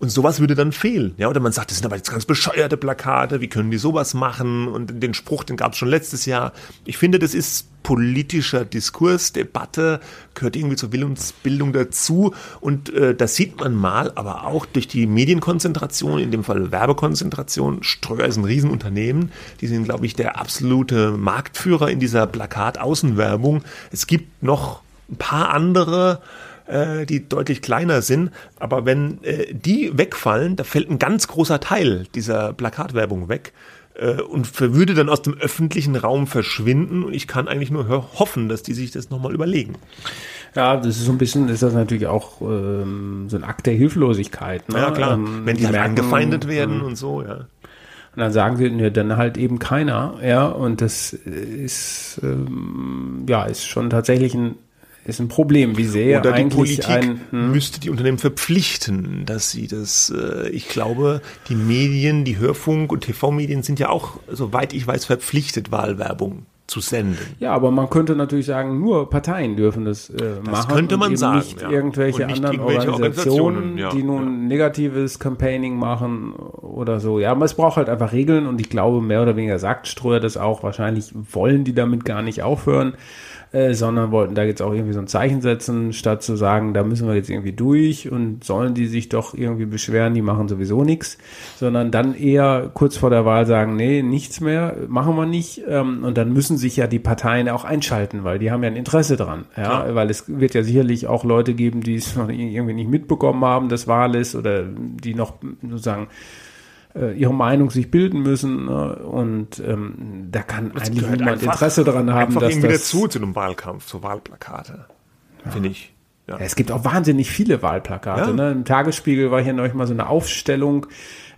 Speaker 2: Und sowas würde dann fehlen. Ja, oder man sagt, das sind aber jetzt ganz bescheuerte Plakate, wie können die sowas machen? Und den Spruch, den gab es schon letztes Jahr. Ich finde, das ist politischer Diskurs, Debatte, gehört irgendwie zur Willensbildung dazu. Und äh, das sieht man mal, aber auch durch die Medienkonzentration, in dem Fall Werbekonzentration. Ströer ist ein Riesenunternehmen. Die sind, glaube ich, der absolute Marktführer in dieser Plakat-Außenwerbung. Es gibt noch ein paar andere äh, die deutlich kleiner sind. Aber wenn äh, die wegfallen, da fällt ein ganz großer Teil dieser Plakatwerbung weg äh, und würde dann aus dem öffentlichen Raum verschwinden. Und ich kann eigentlich nur hoffen, dass die sich das nochmal überlegen.
Speaker 3: Ja, das ist so ein bisschen, ist das natürlich auch ähm, so ein Akt der Hilflosigkeit.
Speaker 2: Ne? Ja, klar. Ähm, Wenn die, halt merken, angefeindet werden mh. und so, ja.
Speaker 3: Und dann sagen sie, ne, dann halt eben keiner, ja, und das ist, ähm, ja, ist schon tatsächlich ein ist ein Problem, wie sehr
Speaker 2: Oder die Politik ein, hm? müsste die Unternehmen verpflichten, dass sie das, äh, ich glaube, die Medien, die Hörfunk- und TV-Medien sind ja auch, soweit ich weiß, verpflichtet, Wahlwerbung zu senden.
Speaker 3: Ja, aber man könnte natürlich sagen, nur Parteien dürfen das, äh, das machen.
Speaker 2: Das könnte man sagen.
Speaker 3: Nicht ja. irgendwelche nicht anderen irgendwelche Organisationen, Organisationen ja, die nun ja. negatives Campaigning machen oder so. Ja, aber es braucht halt einfach Regeln und ich glaube, mehr oder weniger sagt Ströer das auch. Wahrscheinlich wollen die damit gar nicht aufhören. Äh, sondern wollten da jetzt auch irgendwie so ein Zeichen setzen, statt zu sagen, da müssen wir jetzt irgendwie durch und sollen die sich doch irgendwie beschweren, die machen sowieso nichts, sondern dann eher kurz vor der Wahl sagen, nee, nichts mehr, machen wir nicht. Ähm, und dann müssen sich ja die Parteien auch einschalten, weil die haben ja ein Interesse dran. Ja, Klar. weil es wird ja sicherlich auch Leute geben, die es noch irgendwie nicht mitbekommen haben, dass Wahl ist oder die noch sozusagen äh, ihre Meinung sich bilden müssen ne? und ähm, da kann das eigentlich niemand einfach, Interesse daran haben,
Speaker 2: dass irgendwie das dazu zu einem Wahlkampf, so Wahlplakate, ja. finde ich.
Speaker 3: Ja. Ja, es gibt auch wahnsinnig viele Wahlplakate. Ne? Im Tagesspiegel war hier neulich mal so eine Aufstellung.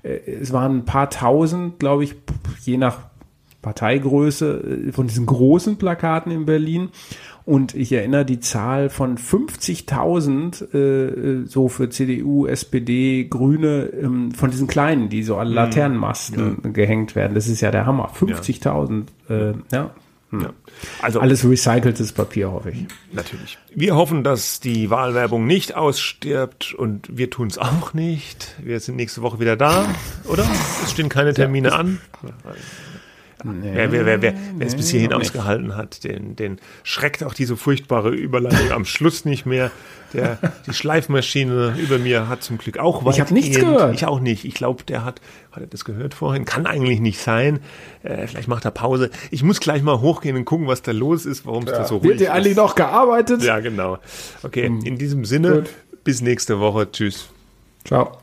Speaker 3: Äh, es waren ein paar tausend, glaube ich, je nach Parteigröße äh, von diesen großen Plakaten in Berlin. Und ich erinnere die Zahl von 50.000 äh, so für CDU, SPD, Grüne ähm, von diesen kleinen, die so an mhm. Laternenmasten ja. gehängt werden. Das ist ja der Hammer. 50.000, ja. Äh, ja. Ja. Also alles recyceltes Papier, hoffe ich.
Speaker 2: Natürlich. Wir hoffen, dass die Wahlwerbung nicht ausstirbt und wir tun es auch nicht. Wir sind nächste Woche wieder da, oder? Es stehen keine Termine ja, an. Nee, wer, wer, wer, wer nee, es bis hierhin ausgehalten hat, den, den schreckt auch diese furchtbare Überleitung am Schluss nicht mehr. Der, die Schleifmaschine über mir hat zum Glück auch
Speaker 3: was. Ich habe nichts gehört.
Speaker 2: Ich auch nicht. Ich glaube, der hat, hat er das gehört vorhin? Kann eigentlich nicht sein. Äh, vielleicht macht er Pause. Ich muss gleich mal hochgehen und gucken, was da los ist, warum es ja. da so ruhig
Speaker 3: Wird dir eigentlich noch gearbeitet?
Speaker 2: Ja, genau. Okay, hm. in diesem Sinne, Gut. bis nächste Woche. Tschüss.
Speaker 3: Ciao.